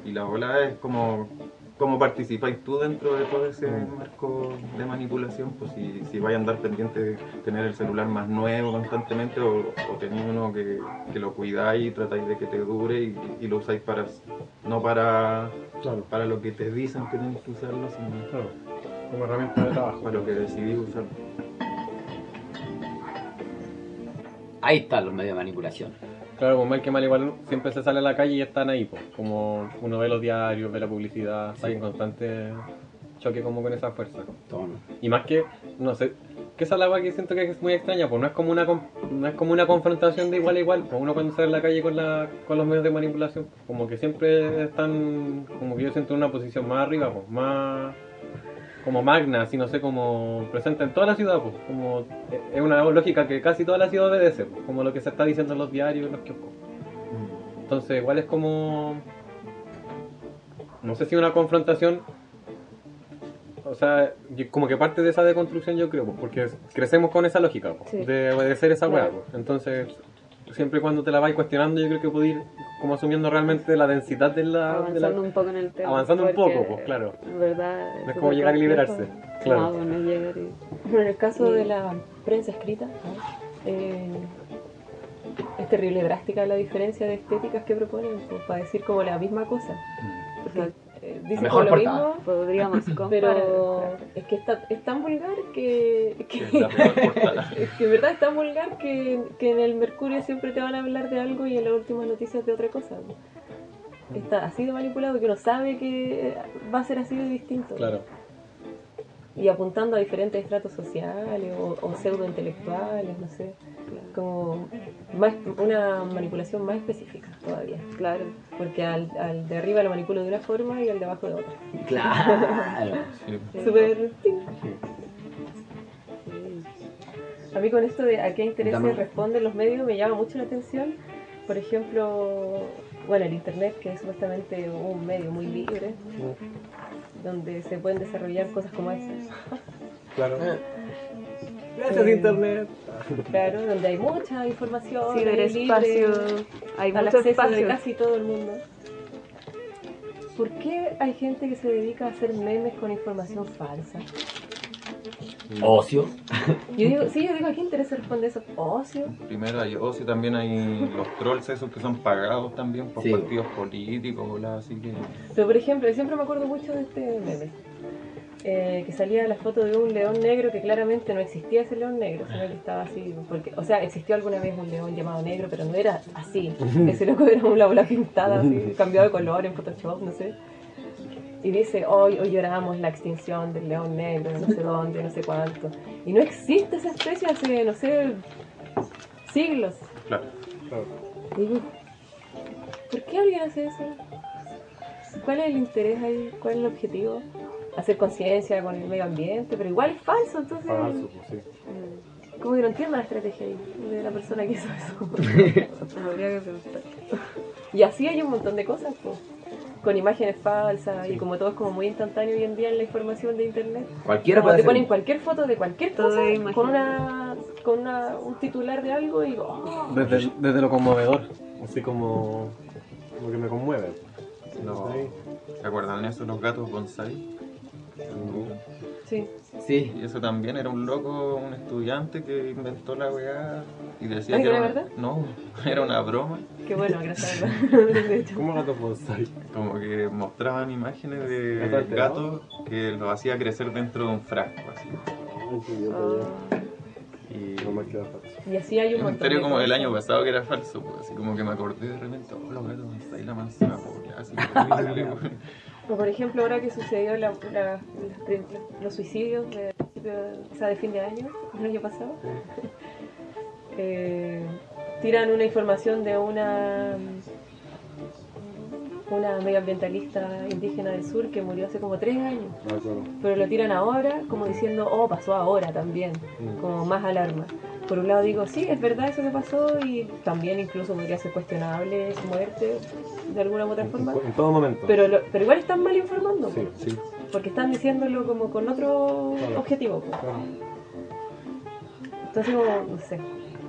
y la bola es como, cómo participáis tú dentro de todo ese marco de manipulación, pues si, si vais a andar pendiente de tener el celular más nuevo constantemente, o, o tenéis uno que, que lo cuidáis y tratáis de que te dure y, y lo usáis para, no para Claro, para lo que te dicen que tienes que usarlo, sino claro. Como herramienta de trabajo. para lo que decidís usarlo. Ahí están los medios de manipulación. Claro, pues mal que mal igual siempre se sale a la calle y están ahí, pues. Como uno ve los diarios, ve la publicidad, está en constante choque como con esa fuerza. Y más que, no sé, que esa es la weá que siento que es muy extraña, pues no es como una no es como una confrontación de igual a igual, pues uno cuando sale a la calle con la, con los medios de manipulación, como que siempre están, como que yo siento en una posición más arriba, pues, más como magna, así no sé, como presente en toda la ciudad, pues, como eh, es una lógica que casi toda la ciudad obedece, pues, como lo que se está diciendo en los diarios, en los kioscos. Entonces igual es como, no sé si una confrontación o sea, como que parte de esa deconstrucción yo creo, pues, porque crecemos con esa lógica, pues, Sí. de obedecer esa weá. Claro. pues. Entonces, siempre y cuando te la vais cuestionando, yo creo que puedes ir como asumiendo realmente la densidad de la... de la- avanzando un poco en el tema. avanzando un porque, poco, pues, claro. En verdad. No es como llegar y liberarse, claro. No, no es llegar y. Pero en el caso de la prensa escrita. Eh, es terrible, drástica la diferencia de estéticas que proponen, pues, para decir como la misma cosa. Porque eh, La dice mejor lo mismo, Podríamos [LAUGHS] comparar. pero es que está, es tan vulgar que, [LAUGHS] es que en verdad es tan vulgar que, que en el Mercurio siempre te van a hablar de algo y en las últimas noticias de otra cosa. Está así de manipulado que uno sabe que va a ser así de distinto. Claro. Y apuntando a diferentes estratos sociales o, o pseudo-intelectuales, no sé. Como más, una manipulación más específica todavía. Claro. Porque al, al de arriba lo manipulo de una forma y al de abajo de otra. Claro. Sí. [LAUGHS] Súper... ting. A mí con esto de a qué intereses responden los medios me llama mucho la atención. Por ejemplo, bueno, el Internet, que es supuestamente un medio muy libre, donde se pueden desarrollar cosas como esas. Claro. Eh, Gracias, Internet. [LAUGHS] Claro, donde hay mucha información, Ciberespacio. Hay mucho acceso de espacio. casi todo el mundo. ¿Por qué hay gente que se dedica a hacer memes con información falsa? Ocio. [LAUGHS] Yo digo, sí, yo digo, ¿a qué interesa responder eso? Ocio. Primero hay ocio, también hay los trolls esos que son pagados también por Sí. partidos políticos, bla, así que... Pero por ejemplo, yo siempre me acuerdo mucho de este meme. eh, que salía la foto de un león negro que claramente no existía ese león negro, sino que estaba así, porque, o sea, existió alguna vez un león llamado negro, pero no era así. Ese loco era una bola pintada, así, cambiado de color en Photoshop, no sé. Y dice, hoy, hoy lloramos la extinción del león negro, no sé dónde, no sé cuánto. Y no existe esa especie hace, no sé, siglos. Claro. Y digo, ¿por qué alguien hace eso? ¿Cuál es el interés ahí? ¿Cuál es el objetivo? Hacer conciencia con el medio ambiente, pero igual es falso, entonces... Falso, pues sí. Como que no entiendo la estrategia ahí de la persona que hizo eso. [LAUGHS] [LAUGHS] Habría que preguntar. y así hay un montón de cosas, pues. Con imágenes falsas y como todo es como muy instantáneo hoy en día en la información de internet. Cualquiera Como puede te hacer. ponen cualquier foto de cualquier Todo cosa con una con una, un titular de algo y digo, oh, Desde, desde lo conmovedor, así como, como que me conmueve. No. ¿Se acuerdan de eso, los gatos bonsai? Sí. Sí. Y eso también era un loco, un estudiante que inventó la weá y decía que era ¿era una... verdad? No, [LAUGHS] era una broma. Qué bueno, gracias. [LAUGHS] a. ¿Cómo gato bonsai? Como que mostraban imágenes de ¿Gato gatos que los hacía crecer dentro de un frasco. Así. Ay, qué idiota Y. Y así hay un yo me montón como el año pasado que era falso, pues, así como que me acordé de repente, oh, los gatos bonsai, la manzana pobre, así [LAUGHS] horrible, por ejemplo, ahora que sucedió la- la- los suicidios de, de- o sea, de fin de año, el año pasado, [LAUGHS] eh, tiran una información de una una medioambientalista indígena del sur que murió hace como tres años, Ah, claro. pero lo tiran ahora como diciendo, oh, pasó ahora también, como más alarma. Por un lado digo, sí, es verdad eso que pasó y también incluso podría ser cuestionable su muerte de alguna u otra forma. En, en todo momento. Pero, lo- pero igual están mal informando, Sí, sí. porque están diciéndolo como con otro Claro. objetivo. po. Claro. Entonces, como, no sé,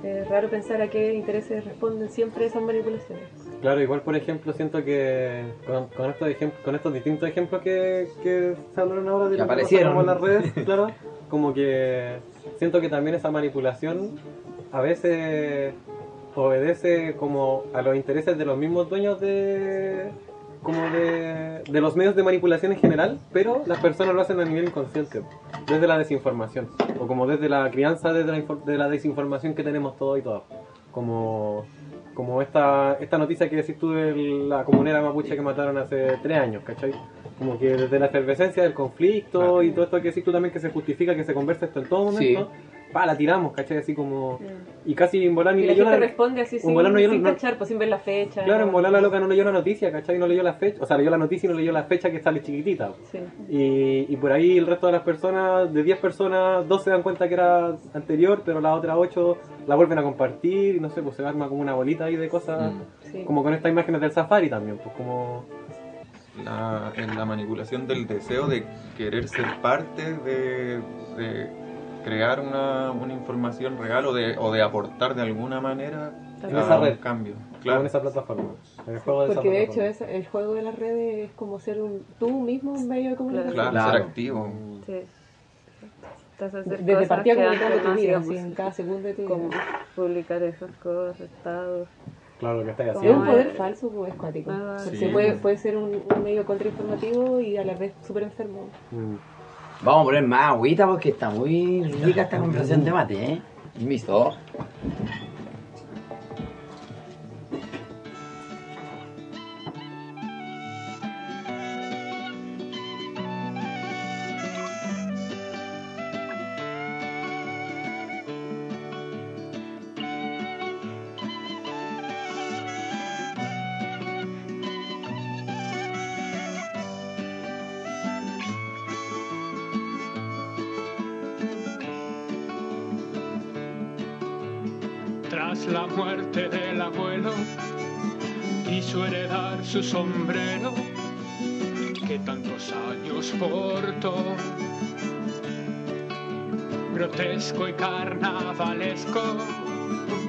es raro pensar a qué intereses responden siempre esas manipulaciones. Claro, igual por ejemplo siento que con, con estos con estos distintos ejemplos que, que se hablaron ahora de aparecieron. en las redes, [LAUGHS] claro, como que siento que también esa manipulación a veces obedece como a los intereses de los mismos dueños de como de, de los medios de manipulación en general, pero las personas lo hacen a nivel inconsciente, desde la desinformación, o como desde la crianza desde la, de la desinformación que tenemos todos y todas. Como, como esta, esta noticia que decís tú de la comunera mapuche que mataron hace tres años, ¿cachai? Como que desde la efervescencia del conflicto y todo esto que decís tú también que se justifica, que se conversa esto en todo momento, pa, la tiramos, ¿cachai? Así como... Y casi en volar ni Y la leyó gente la- responde así un sin, volán no yo no- sin no- cachar, pues sin ver la fecha. Claro, ¿no? en volar la loca no leyó la noticia, ¿cachai? No leyó la fecha, o sea, leyó la noticia y no leyó la fecha que sale chiquitita. Sí. Y, y por ahí el resto de las personas, de 10 personas, 2 se dan cuenta que era anterior, pero las otras 8 la vuelven a compartir y no sé, pues se arma como una bolita ahí de cosas, Mm. Sí. como con estas imágenes del safari también, pues como... la, en la manipulación del deseo de querer ser parte de, de crear una, una información real o de, o de aportar de alguna manera En esa red. cambio. Como Claro. en esa plataforma. En el juego de esa Porque de hecho es, el juego de las redes es como ser un, tú mismo un medio de comunicación. Claro, Claro. ser activo. Sí. Desde partida comunicando antes tu vida, así, en cada segundo de tu como vida. publicar esas cosas, estados. Claro, que estáis Es un haciendo. poder falso, pues, es cuático. Ah, sí. puede, puede ser un, un medio contrainformativo y a la vez súper enfermo. Mm. Vamos a poner más agüita porque está muy rica esta conversación de mate, ¿eh? Listo. Su sombrero que tantos años portó. Grotesco y carnavalesco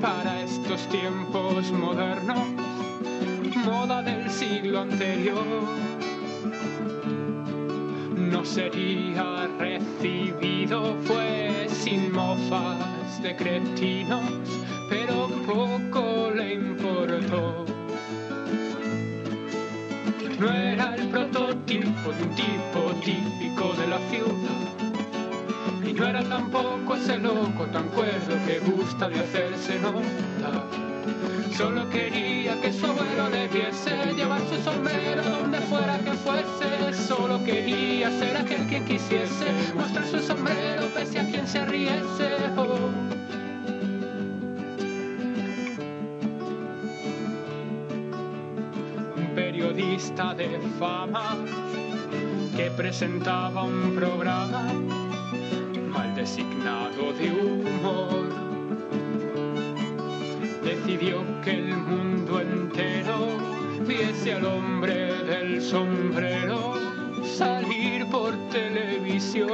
para estos tiempos modernos, moda del siglo anterior. No sería recibido, fue sin mofas de cretinos, pero poco de un tipo típico de la ciudad. Y no era tampoco ese loco tan cuerdo que gusta de hacerse nota. Solo quería que su abuelo le viese llevar su sombrero donde fuera que fuese. Solo quería ser aquel que quisiese mostrar su sombrero pese a quien se riese. Oh. Periodista de fama que presentaba un programa mal designado de humor decidió que el mundo entero viese al hombre del sombrero salir por televisión.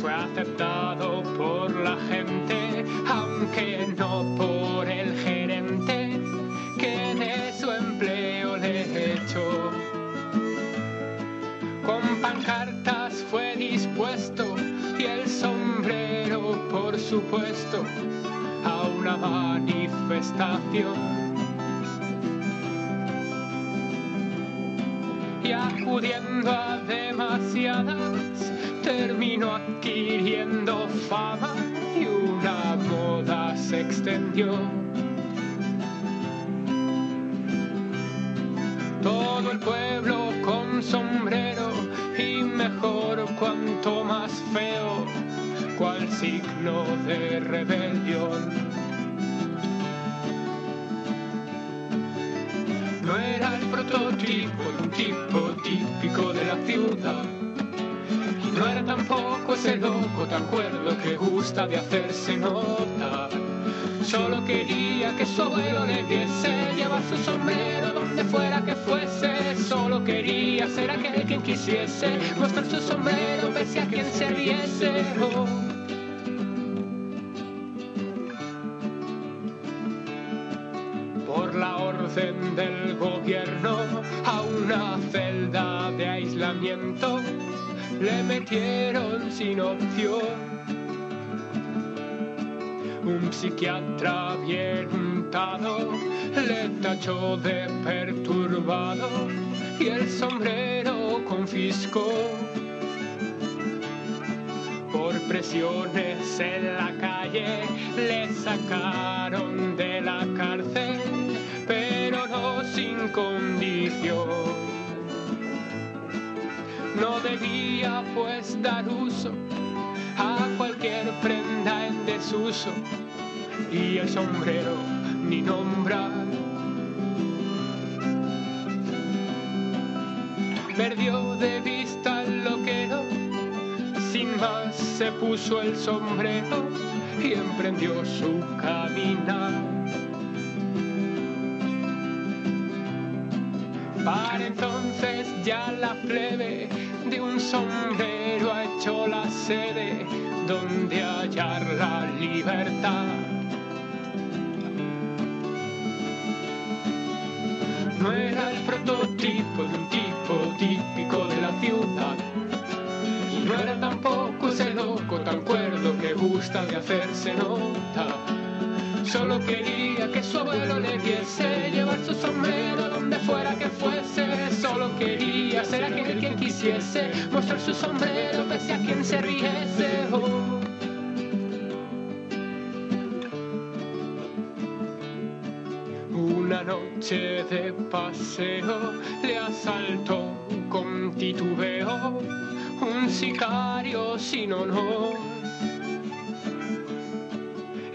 Fue aceptado por la gente, aunque no por el gerente supuesto, a una manifestación. Y acudiendo a demasiadas, terminó adquiriendo fama y una moda se extendió. Todo el pueblo con sombrero y mejor cuanto más feo, cual signo de rebelión. No era el prototipo un tipo típico de la ciudad. Y no era tampoco ese loco tan cuerdo que gusta de hacerse notar. Solo quería que su abuelo le viese llevar su sombrero donde fuera que fuese. Solo quería ser aquel quien quisiese mostrar su sombrero pese a quien se riese. Oh. Del gobierno a una celda de aislamiento. Le metieron sin opción. Un psiquiatra bien untado le tachó de perturbado y el sombrero confiscó. Por presiones en la calle le sacaron de la cárcel, sin condición. No debía pues dar uso a cualquier prenda en desuso y el sombrero ni nombrar. Perdió de vista el loquero, sin más se puso el sombrero y emprendió su caminar. Para entonces ya la plebe de un sombrero ha hecho la sede donde hallar la libertad. No era el prototipo de un tipo típico de la ciudad. Y no era tampoco ese loco tan cuerdo que gusta de hacerse nota. Solo quería que su abuelo le diese llevar su sombrero donde fuera que fuese. Solo quería ser aquel quien quisiese mostrar su sombrero pese a quien se riese. Oh. Una noche de paseo le asaltó con titubeo un sicario sin honor.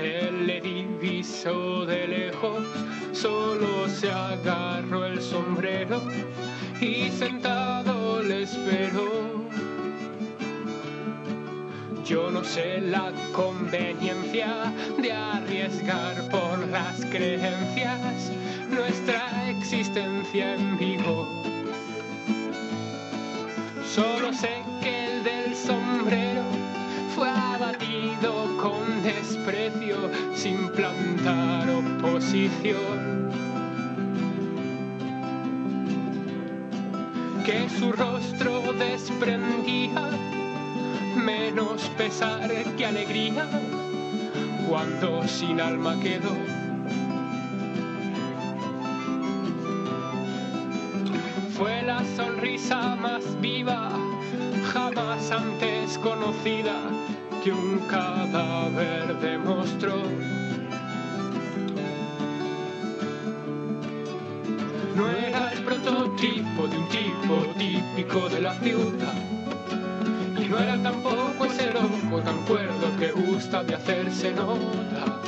Él le divisó de lejos, solo se agarró el sombrero y sentado le esperó. Yo no sé la conveniencia de arriesgar por las creencias nuestra existencia en vivo. Solo sé que desprecio sin plantar oposición. Que su rostro desprendía menos pesar que alegría cuando sin alma quedó. Fue la sonrisa más viva, jamás antes conocida, que un cadáver demostró. No era el prototipo de un tipo típico de la ciudad. Y no era tampoco ese loco tan cuerdo que gusta de hacerse nota.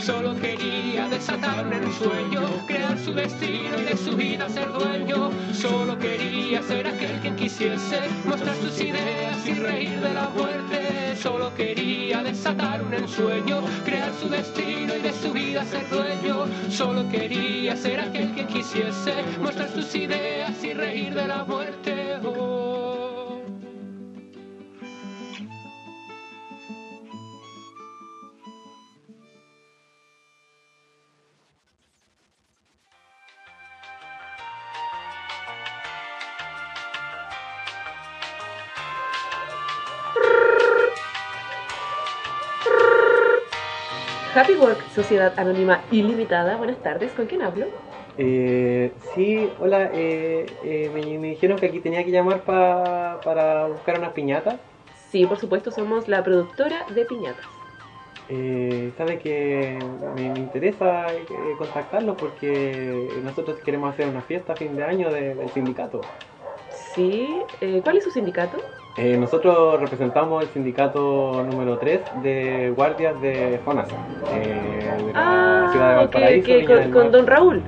Solo quería desatar un ensueño, crear su destino y de su vida ser dueño. Solo quería ser aquel quien quisiese mostrar sus ideas y reír de la muerte. Solo quería desatar un ensueño, crear su destino y de su vida ser dueño. Solo quería ser aquel quien quisiese mostrar sus ideas y reír de la muerte. Happy Work, Sociedad Anónima Ilimitada. Buenas tardes, ¿con quién hablo? Eh, sí, hola, eh, eh, me, me dijeron que aquí tenía que llamar pa- para buscar unas piñatas. Sí, por supuesto, somos la productora de piñatas. Eh, sabe que me, me interesa eh, contactarlos porque nosotros queremos hacer una fiesta a fin de año de- del sindicato. Sí, eh, ¿cuál es su sindicato? Eh, nosotros representamos el sindicato número 3 de guardias de FONASA, eh, de la ciudad de Ah, Valparaíso. con. Don Raúl.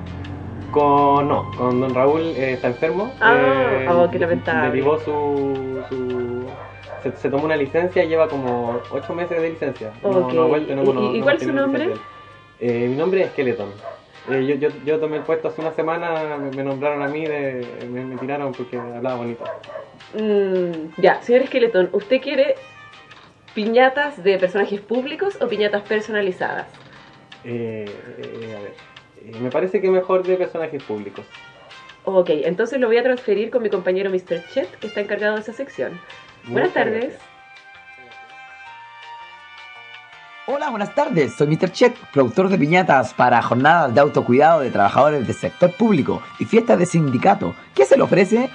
Con, no, con don Raúl eh, está enfermo. Ah, oh, qué lamentable. Derivó su. su se, se tomó una licencia y lleva como 8 meses de licencia. No, Ok. no ha vuelto, no, ¿Y- no- y no cuál es su nombre? Eh, mi nombre es Skeleton. Eh, yo, yo, yo tomé el puesto hace una semana, me, me nombraron a mí, de, me, me tiraron porque hablaba bonito. Mm, ya, señor Esqueletón, ¿usted quiere piñatas de personajes públicos o piñatas personalizadas? Eh, eh, a ver, eh, me parece que mejor de personajes públicos. Ok, entonces lo voy a transferir con mi compañero Mr. Chet, que está encargado de esa sección. Buenas tardes. gracias. Hola, buenas tardes. Soy Mr. Chet, productor de piñatas para jornadas de autocuidado de trabajadores del sector público y fiestas de sindicato. ¿Qué se le ofrece?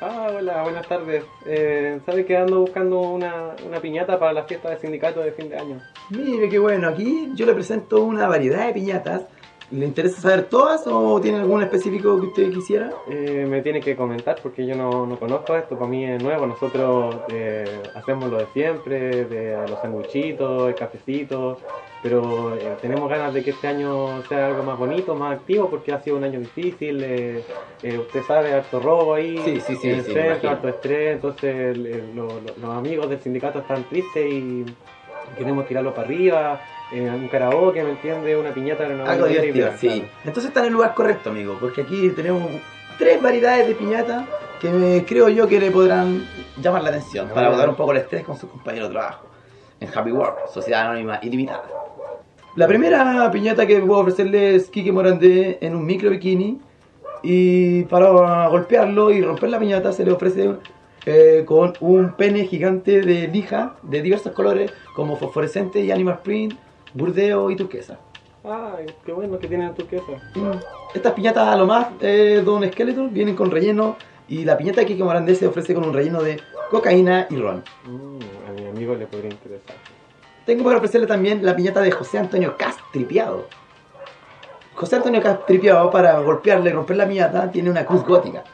Ah, hola, buenas tardes. Eh, ¿Sabe que ando buscando una, una piñata para la fiesta del sindicato de fin de año? Mire, qué bueno. Aquí yo le presento una variedad de piñatas. ¿Le interesa saber todas o tiene algún específico que usted quisiera? Eh, me tiene que comentar porque yo no, no conozco esto, para mí es nuevo. Nosotros eh, hacemos lo de siempre, de los sanguchitos, el cafecito, pero eh, tenemos ganas de que este año sea algo más bonito, más activo, porque ha sido un año difícil. eh, eh, usted sabe, harto robo ahí, Sí, sí, sí, en el centro, harto estrés, entonces lo- lo- los amigos del sindicato están tristes y queremos tirarlo para arriba. Eh, un karaoke, ¿me entiende? Una piñata era una Algo divertido, sí. claro. Entonces está en el lugar correcto, amigo, porque aquí tenemos tres variedades de piñata que me- creo yo que le podrán llamar la atención para Ah. botar un poco el estrés con sus compañeros de trabajo en Happy Work, Sociedad Anónima Ilimitada. La primera piñata que puedo ofrecerle es Kike Morandé en un micro bikini y para golpearlo y romper la piñata se le ofrece eh, con un pene gigante de lija de diversos colores como fosforescente y animal print, burdeo y turquesa. Ay, qué bueno que tienen turquesa. Mm. Estas piñatas a lo más eh, Don Skeleton vienen con relleno y la piñata de Kike Morandé se ofrece con un relleno de cocaína y ron. Mm, a mi amigo le podría interesar. Tengo para ofrecerle también la piñata de José Antonio Castripiado. José Antonio Castripiado para golpearle y romper la piñata tiene una cruz gótica.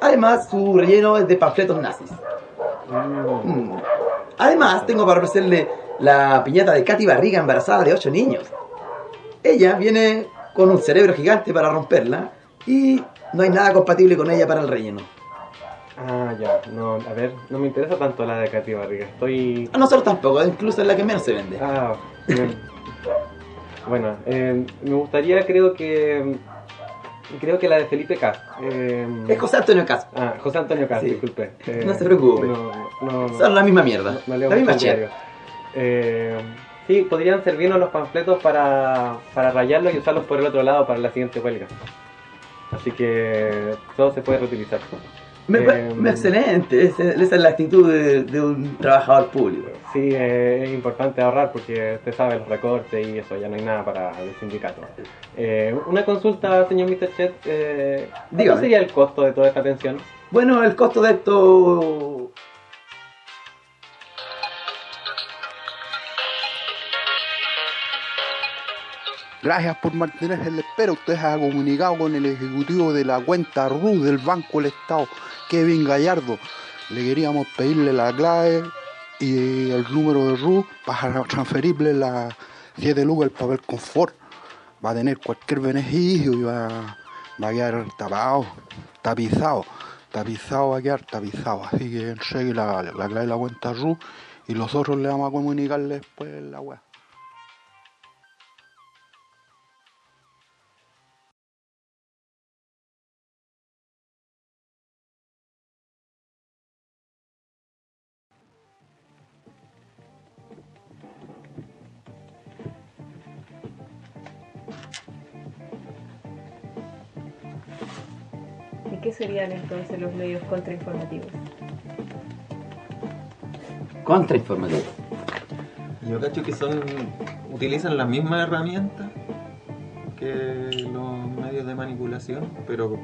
Además, su relleno es de panfletos nazis. Mm. Además, tengo para ofrecerle la piñata de Katy Barriga embarazada de 8 niños. Ella viene con un cerebro gigante para romperla y no hay nada compatible con ella para el relleno. Ah, ya. No, a ver, no me interesa tanto la de Katy Barriga. Estoy... A nosotros tampoco, incluso es la que menos se vende. Ah, bien. bueno, eh, me gustaría, creo que... Creo que la de Felipe Cast. Eh, Es José Antonio Cas. Ah, José Antonio Cast, Sí. disculpe. Eh, No se preocupe. No, no, no. Son la misma mierda. La misma diario. Eh, sí, podrían servirnos los panfletos para, para rayarlos y usarlos por el otro lado para la siguiente huelga. Así que todo se puede reutilizar. Me, Eh, me- excelente, esa, esa es la actitud de, de un trabajador público. Sí, eh, es importante ahorrar porque usted sabe los recortes y eso, ya no hay nada para el sindicato. Eh, una consulta, señor Mr. Chet. Eh, ¿Cuánto Dígame. sería el costo de toda esta atención? Bueno, el costo de esto... Gracias por mantenerse en la espera. Usted se comunicado con el ejecutivo de la cuenta RU del Banco del Estado, Kevin Gallardo. Le queríamos pedirle la clave y el número de RU para [LAUGHS] transferirle las 7 lucas el papel confort. Va a tener cualquier beneficio y va, a quedar tapado, tapizado. Tapizado va a quedar tapizado. Así que entregue la, la clave de la cuenta RU y nosotros le vamos a comunicarle después la web. Qué serían entonces los medios contrainformativos? Contrainformativo. Yo cacho que son utilizan las mismas herramientas que los medios de manipulación, pero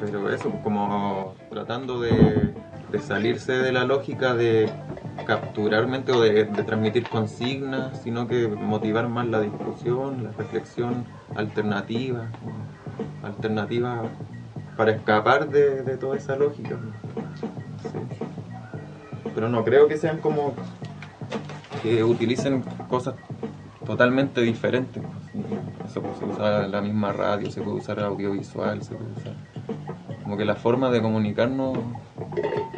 pero eso como tratando de, de salirse de la lógica de capturar mente o de, de transmitir consignas, sino que motivar más la discusión, la reflexión alternativa, o alternativa para escapar de, de toda esa lógica. Sí. Pero no creo que sean como que utilicen cosas totalmente diferentes. Se usa la misma radio, se puede usar audiovisual, se puede usar. Como que la forma de comunicarnos,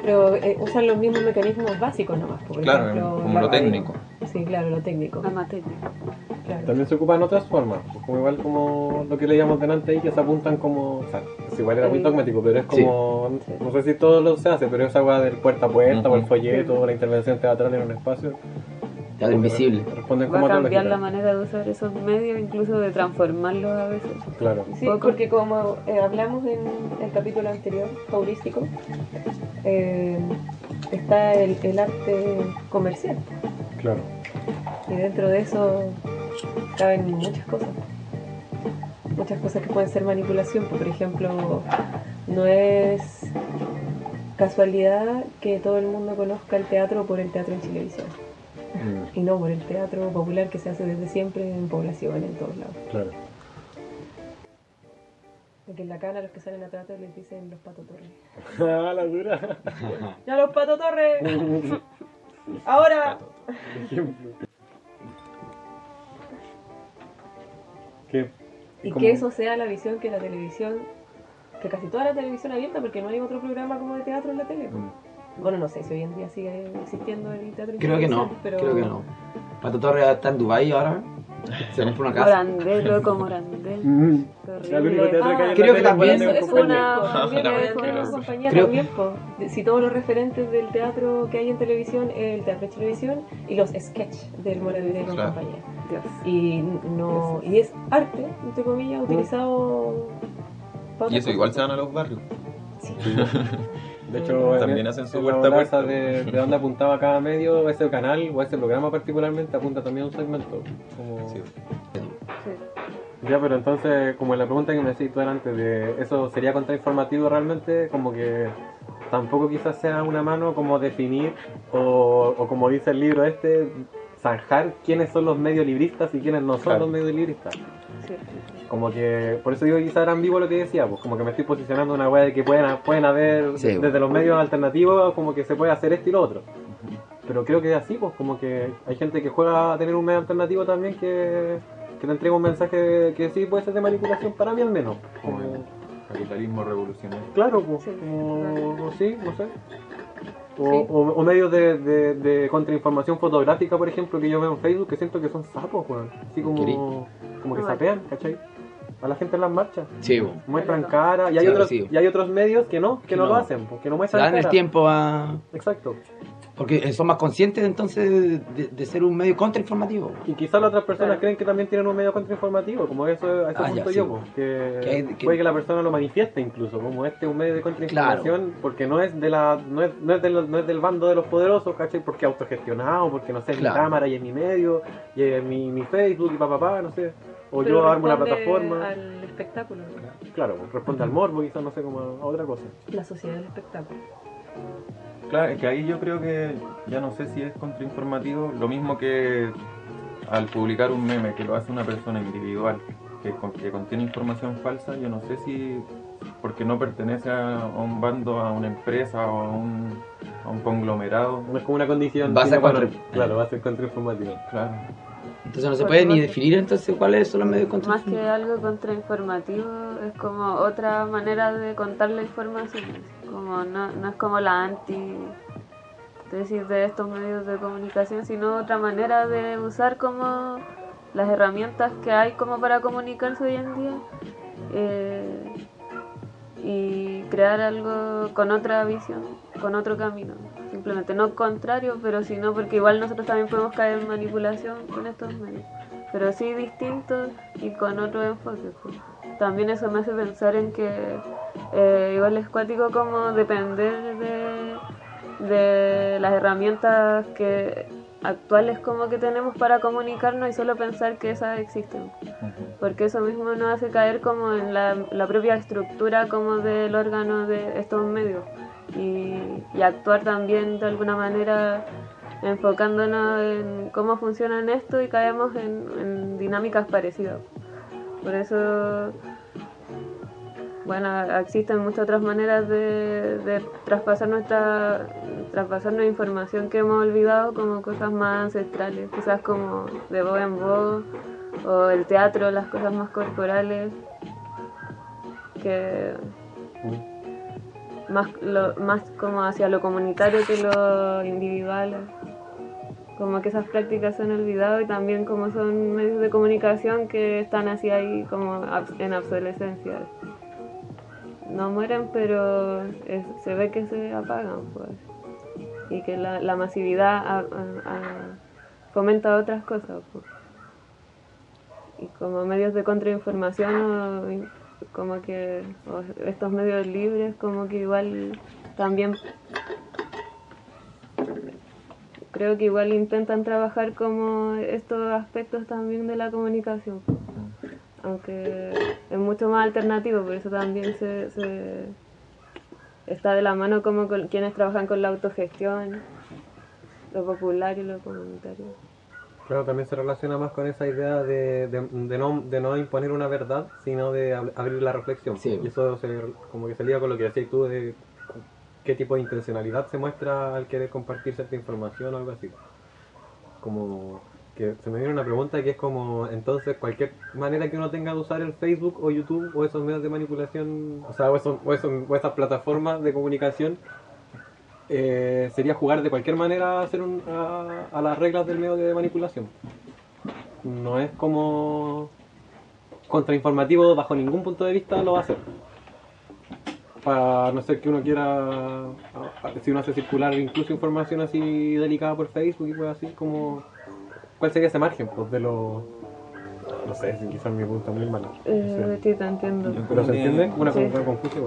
Pero eh, usan los mismos mecanismos básicos nomás. Por claro, ejemplo, como lo radio. técnico. Sí, claro, lo técnico. Técnica. Claro. También se ocupan otras formas, pues, como igual como lo que leíamos delante ahí, que se apuntan como, o sea, es igual era muy dogmático, pero es como, no sé si todo lo se hace, pero esa weá del puerta a puerta, o el folleto, o la intervención teatral en un espacio, Teatro invisible. responden Va como a cambiar la manera de usar esos medios, incluso de transformarlos a veces. Claro. Sí, porque como eh, hablamos en el capítulo anterior, heurístico, eh, está el, el arte comercial. Claro. Y dentro de eso caben muchas cosas. Muchas cosas que pueden ser manipulación. Por ejemplo, no es casualidad que todo el mundo conozca el teatro por el teatro en televisión Mm, y no por el teatro popular que se hace desde siempre en población, en todos lados. claro. Porque en la cana los que salen a teatro les dicen los pato torres. [LAUGHS] Ah, la dura. ¡Ya los pato torres! [LAUGHS] ¡Ahora! Ejemplo. ¿Qué? Y ¿Cómo? que eso sea la visión que la televisión, que casi toda la televisión abierta, porque no hay otro programa como de teatro en la tele. Mm. Bueno, no sé si hoy en día sigue existiendo el teatro Creo que no, pero creo que no. Pato Torres está en Dubai ahora. Se compró una casa. Morandé, [LAUGHS] loco, Morandé. Mm. Que en Creo que también- [LAUGHS] es Eso, una eso Una una compañía Creo- también, si todos los referentes del teatro que hay en televisión, el teatro de televisión y los sketch del Morandé con Claro. compañía. Dios. Y no y es arte, entre comillas, utilizado para Y eso igual se van a los barrios. Sí. [LAUGHS] De hecho, También en- hacen su puerta de, de dónde apuntaba cada medio, ese canal o ese programa particularmente apunta también a un segmento. Como... Sí. Ya, pero entonces, como en la pregunta que me decís tú delante, de eso sería contrainformativo realmente, como que tampoco quizás sea una mano como definir o, o como dice el libro este, zanjar quiénes son los medios libristas y quiénes no son Claro. los medios libristas. Sí. Como que, por eso digo quizás era ambiguo lo que decía, pues como que me estoy posicionando en una wea de que pueden, pueden haber, Sí, desde los medios alternativos, como que se puede hacer esto y lo otro. Pero creo que es así, pues como que hay gente que juega a tener un medio alternativo también que, que te entrega un mensaje que sí puede ser de manipulación para mí al menos. Como capitalismo revolucionario. claro, pues, Sí, como, sí, no sé. O, Sí. o- o medios de, de, de contrainformación fotográfica, por ejemplo, que yo veo en Facebook, que siento que son sapos, weón. Así como, como que sapean, ¿cachai? A la gente en las marchas. Sí, po. Muestran cara y hay, Sí, otros, sí. y hay otros medios que no, que, Que no, no. lo hacen, porque no muestran dan el cara. tiempo a... Exacto. Porque son más conscientes entonces de, de ser un medio contrainformativo. Y quizás las otras personas Claro. creen que también tienen un medio contrainformativo, como eso, a eso Ah, punto yo, que, Que hay- que- puede que la persona lo manifieste incluso, como este es un medio de contrainformación, porque no es de la, no es, no es, de los- no es del bando de los poderosos, ¿cachai? Porque es autogestionado, porque no sé, es Claro. mi cámara y es mi medio, y es mi, mi Facebook y papá, papá, no sé. O Pero yo armo una responde plataforma. al espectáculo. Claro, responde al morbo, quizás no sé, como a, a otra cosa. la sociedad del espectáculo. Claro, es que ahí yo creo que ya no sé si es contrainformativo, lo mismo que al publicar un meme que lo hace una persona individual que, con- que contiene información falsa, yo no sé si porque no pertenece a, un bando, a una empresa o a un, a un conglomerado. No es como una condición. Va a ser contra- Claro, va a ser contrainformativo. Claro. Entonces no se Por puede ni definir entonces cuáles son los medios Más que contrainformativos. algo contrainformativo, es como otra manera de contar la información. Como no, no es como la anti tesis de estos medios de comunicación, sino otra manera de usar como las herramientas que hay como para comunicarse hoy en día eh, y crear algo con otra visión, con otro camino. Simplemente no contrario, pero sino porque igual nosotros también podemos caer en manipulación con estos medios, pero sí distintos y con otro enfoque. pues. También eso me hace pensar en que eh, igual es cuático como depender de, de las herramientas que actuales como que tenemos para comunicarnos y solo pensar que esas existen porque eso mismo nos hace caer como en la, la propia estructura como del órgano de estos medios y, actuar también de alguna manera enfocándonos en cómo funcionan esto y caemos en, dinámicas parecidas. Por eso, bueno, existen muchas otras maneras de, traspasar nuestra traspasarnos información que hemos olvidado como cosas más ancestrales, quizás como de voz en voz o el teatro, las cosas más corporales que más lo, más como hacia lo comunitario que lo individual. Como que esas prácticas se han olvidado y también como son medios de comunicación que están así ahí como en obsolescencia. No mueren pero se ve que se apagan pues. Y que la, la masividad a- a- a- fomenta otras cosas pues. Y como medios de contrainformación como que estos medios libres como que igual también creo que igual intentan trabajar como estos aspectos también de la comunicación. Aunque es mucho más alternativo por eso también se, se está de la mano como con quienes trabajan con la autogestión lo popular y lo comunitario Claro, también se relaciona más con esa idea de, de, de no, de no imponer una verdad, sino de ab- abrir la reflexión. Sí. Y eso se, como que se liga con lo que decías tú de qué tipo de intencionalidad se muestra al querer compartir cierta información o algo así. Como que se me viene una pregunta que es como, entonces, cualquier manera que uno tenga de usar el Facebook o YouTube o esos medios de manipulación, o sea, o, esos- o esos- o esas plataformas de comunicación, eh, sería jugar de cualquier manera a, hacer un- a, a las reglas del medio de manipulación. No es como contrainformativo bajo ningún punto de vista lo va a hacer. Para no ser que uno quiera, si uno hace circular incluso información así delicada por Facebook y cosas así, como ¿cuál sería ese margen? Pues de lo... No sé, si quizás mi punto es muy. No sé. eh, sí te entiendo ¿Pero se entiende? Una Sí. confusa.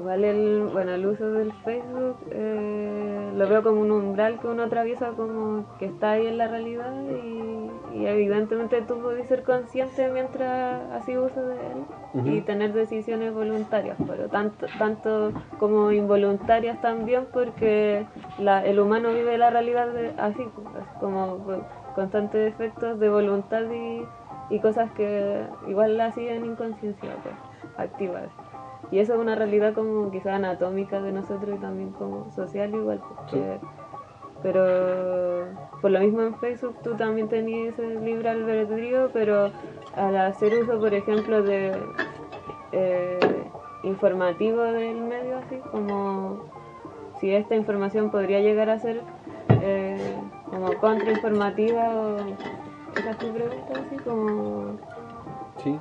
Igual el, bueno, el uso del Facebook eh, lo veo como un umbral que uno atraviesa como que está ahí en la realidad y, y evidentemente tú puedes ser consciente mientras así uso de él y tener decisiones voluntarias, pero tanto, tanto como involuntarias también porque la, el humano vive la realidad de- así, pues, como constantes efectos de voluntad y, y cosas que igual la siguen inconsciencia, pues, activas. Y eso es una realidad como quizá anatómica de nosotros y también como social igual. porque- pero por lo mismo en Facebook tú también tenías ese libre albedrío, pero al hacer uso, por ejemplo, de eh, informativo del medio, así como si esta información podría llegar a ser eh, como contrainformativa o esa es tu pregunta, así como Sí.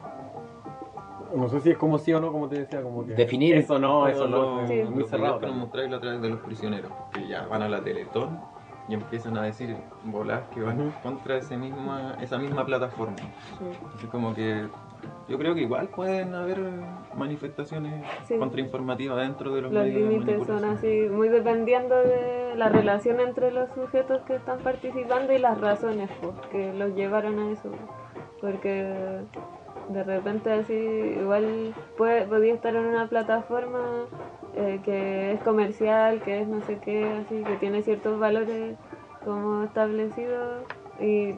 No sé si es como sí o no, como te decía, como que... Definir Eso no, eso no, los- es los muy cerrado. nos mostráis la otra vez de los prisioneros, que ya van a la Teletón y empiezan a decir bolas que van contra ese misma, esa misma plataforma. sí. Así como que yo creo que igual pueden haber manifestaciones Sí. contrainformativas dentro de los, los medios de límites son así, muy dependiendo de la relación entre los sujetos que están participando y las razones pues, que los llevaron a eso. Porque de repente así, igual puede, podía estar en una plataforma eh, que es comercial, que es no sé qué, así, que tiene ciertos valores como establecidos y,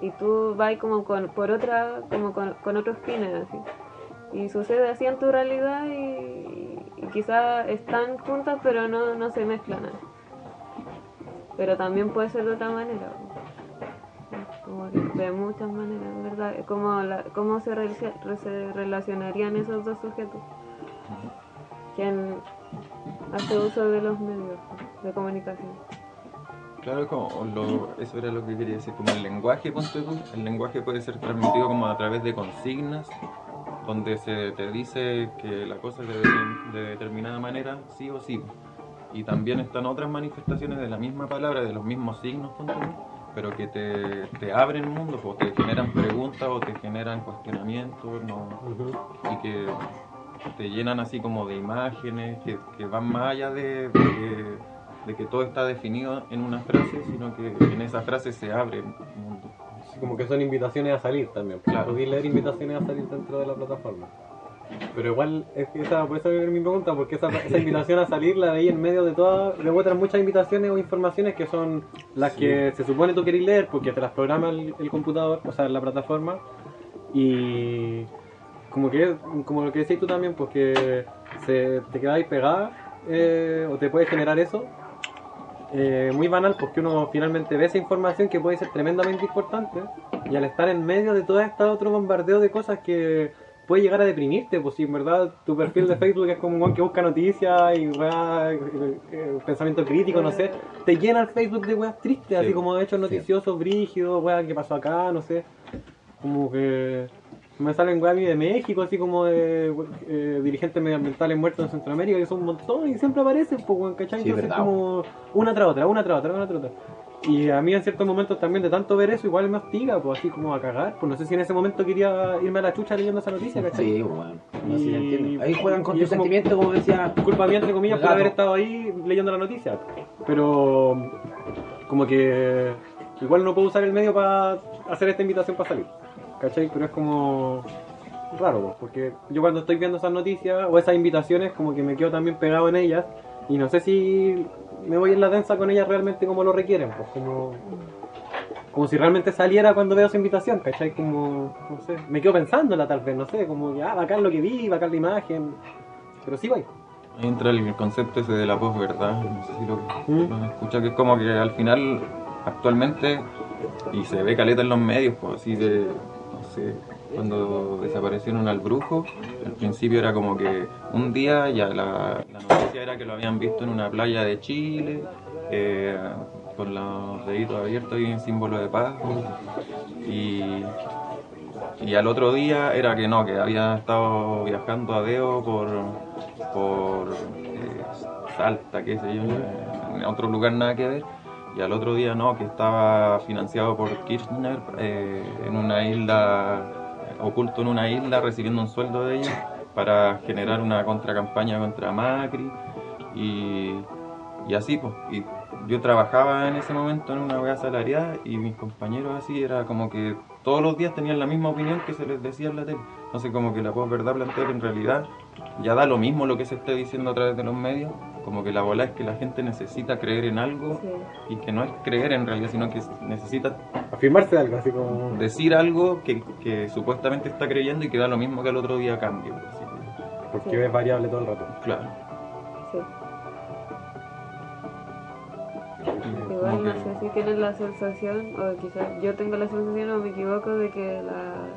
y tú vas como con, por otra, como con, con otros fines así. Y sucede así en tu realidad y, quizás están juntas pero no, no se mezclan. Pero también puede ser de otra manera. De muchas maneras, ¿verdad? Como la, ¿Cómo se, relacionarían esos dos sujetos? Quien hace uso de los medios de comunicación. Claro, como lo- eso era lo que quería decir, como el lenguaje, el lenguaje puede ser transmitido como a través de consignas, donde se te dice que la cosa es de, de determinada manera, sí o sí. Y también están otras manifestaciones de la misma palabra, de los mismos signos, tú, pero que te, te abren mundo, o te generan preguntas o te generan cuestionamientos, ¿no? Y que te llenan así como de imágenes que, que van más allá de, de que, de que todo está definido en una frase, sino que en esa frase se abre un mundo. Sí, como que son invitaciones a salir también. Claro. Leer invitaciones a salir dentro de la plataforma. Pero igual, es que esa, por eso es mi pregunta, porque esa, esa invitación a salir la veis en medio de todas, de otras muchas invitaciones o informaciones que son las Sí. que se supone tú querés leer porque te las programa el, el computador, o sea, la plataforma, y como que como lo que decís tú también, porque se, te quedáis pegada eh, o te puede generar eso, eh, muy banal porque uno finalmente ve esa información que puede ser tremendamente importante y al estar en medio de todo este otro bombardeo de cosas que puede llegar a deprimirte, pues si en verdad tu perfil de Facebook es como un weón que busca noticias y weá, pensamiento crítico, no sé, te llena el Facebook de weas tristes, así Sí, como hechos noticiosos, brígidos, weá, ¿qué pasó acá? No sé, como que me salen weá a mí de México, así como de eh, dirigentes medioambientales muertos en Centroamérica, que son un montón y siempre aparecen, pues weón, ¿cachai? Sí, Entonces verdad, como una tras otra, una tras otra, una tras otra. Y a mí en ciertos momentos también de tanto ver eso igual me hostiga, pues así como a cagar. Pues no sé si en ese momento quería irme a la chucha leyendo esa noticia, ¿cachai? Sí, bueno, no sé si Y- entiendo. Ahí juegan con y tu es como- decía. Culpa mía, entre comillas, por haber estado ahí leyendo la noticia. Pero como que igual no puedo usar el medio para hacer esta invitación para salir. ¿Cachai? Pero es como raro, pues, porque yo cuando estoy viendo esas noticias o esas invitaciones como que me quedo también pegado en ellas y no sé si me voy en la densa con ellas realmente como lo requieren, pues como como si realmente saliera cuando veo esa invitación, ¿cachai? Como, no sé, me quedo pensándola tal vez, no sé, como que, ah, bacán lo que vi, bacán la imagen, pero sí voy. Ahí entra el concepto ese de la posverdad, no sé si lo, ¿Mm? lo escucha, que es como que al final, actualmente, y se ve caleta en los medios, pues así de, no sé, cuando desaparecieron al brujo, al principio era como que un día ya la, noticia era que lo habían visto en una playa de Chile, eh, con los deditos abiertos y un símbolo de paz, y y al otro día era que no, que había estado viajando a Deo por, por eh, Salta, qué sé yo, en otro lugar nada que ver. Y al otro día no, que estaba financiado por Kirchner eh, en una isla, oculto en una isla, recibiendo un sueldo de ella. para generar una contracampaña contra Macri y, y así pues. Y yo trabajaba en ese momento en una wea salariada y mis compañeros así era como que todos los días tenían la misma opinión que se les decía en la tele. Entonces como que la posverdad plantea que en realidad ya da lo mismo lo que se esté diciendo a través de los medios, como que la bola es que la gente necesita creer en algo y que no es creer en realidad, sino que necesita Afirmarse de algo, así como... decir algo que, que supuestamente está creyendo y que da lo mismo que al otro día así que- Porque es variable todo el rato. Claro. Sí. Igual no sé si tienen la sensación, o quizás yo tengo la sensación o me equivoco, de que la-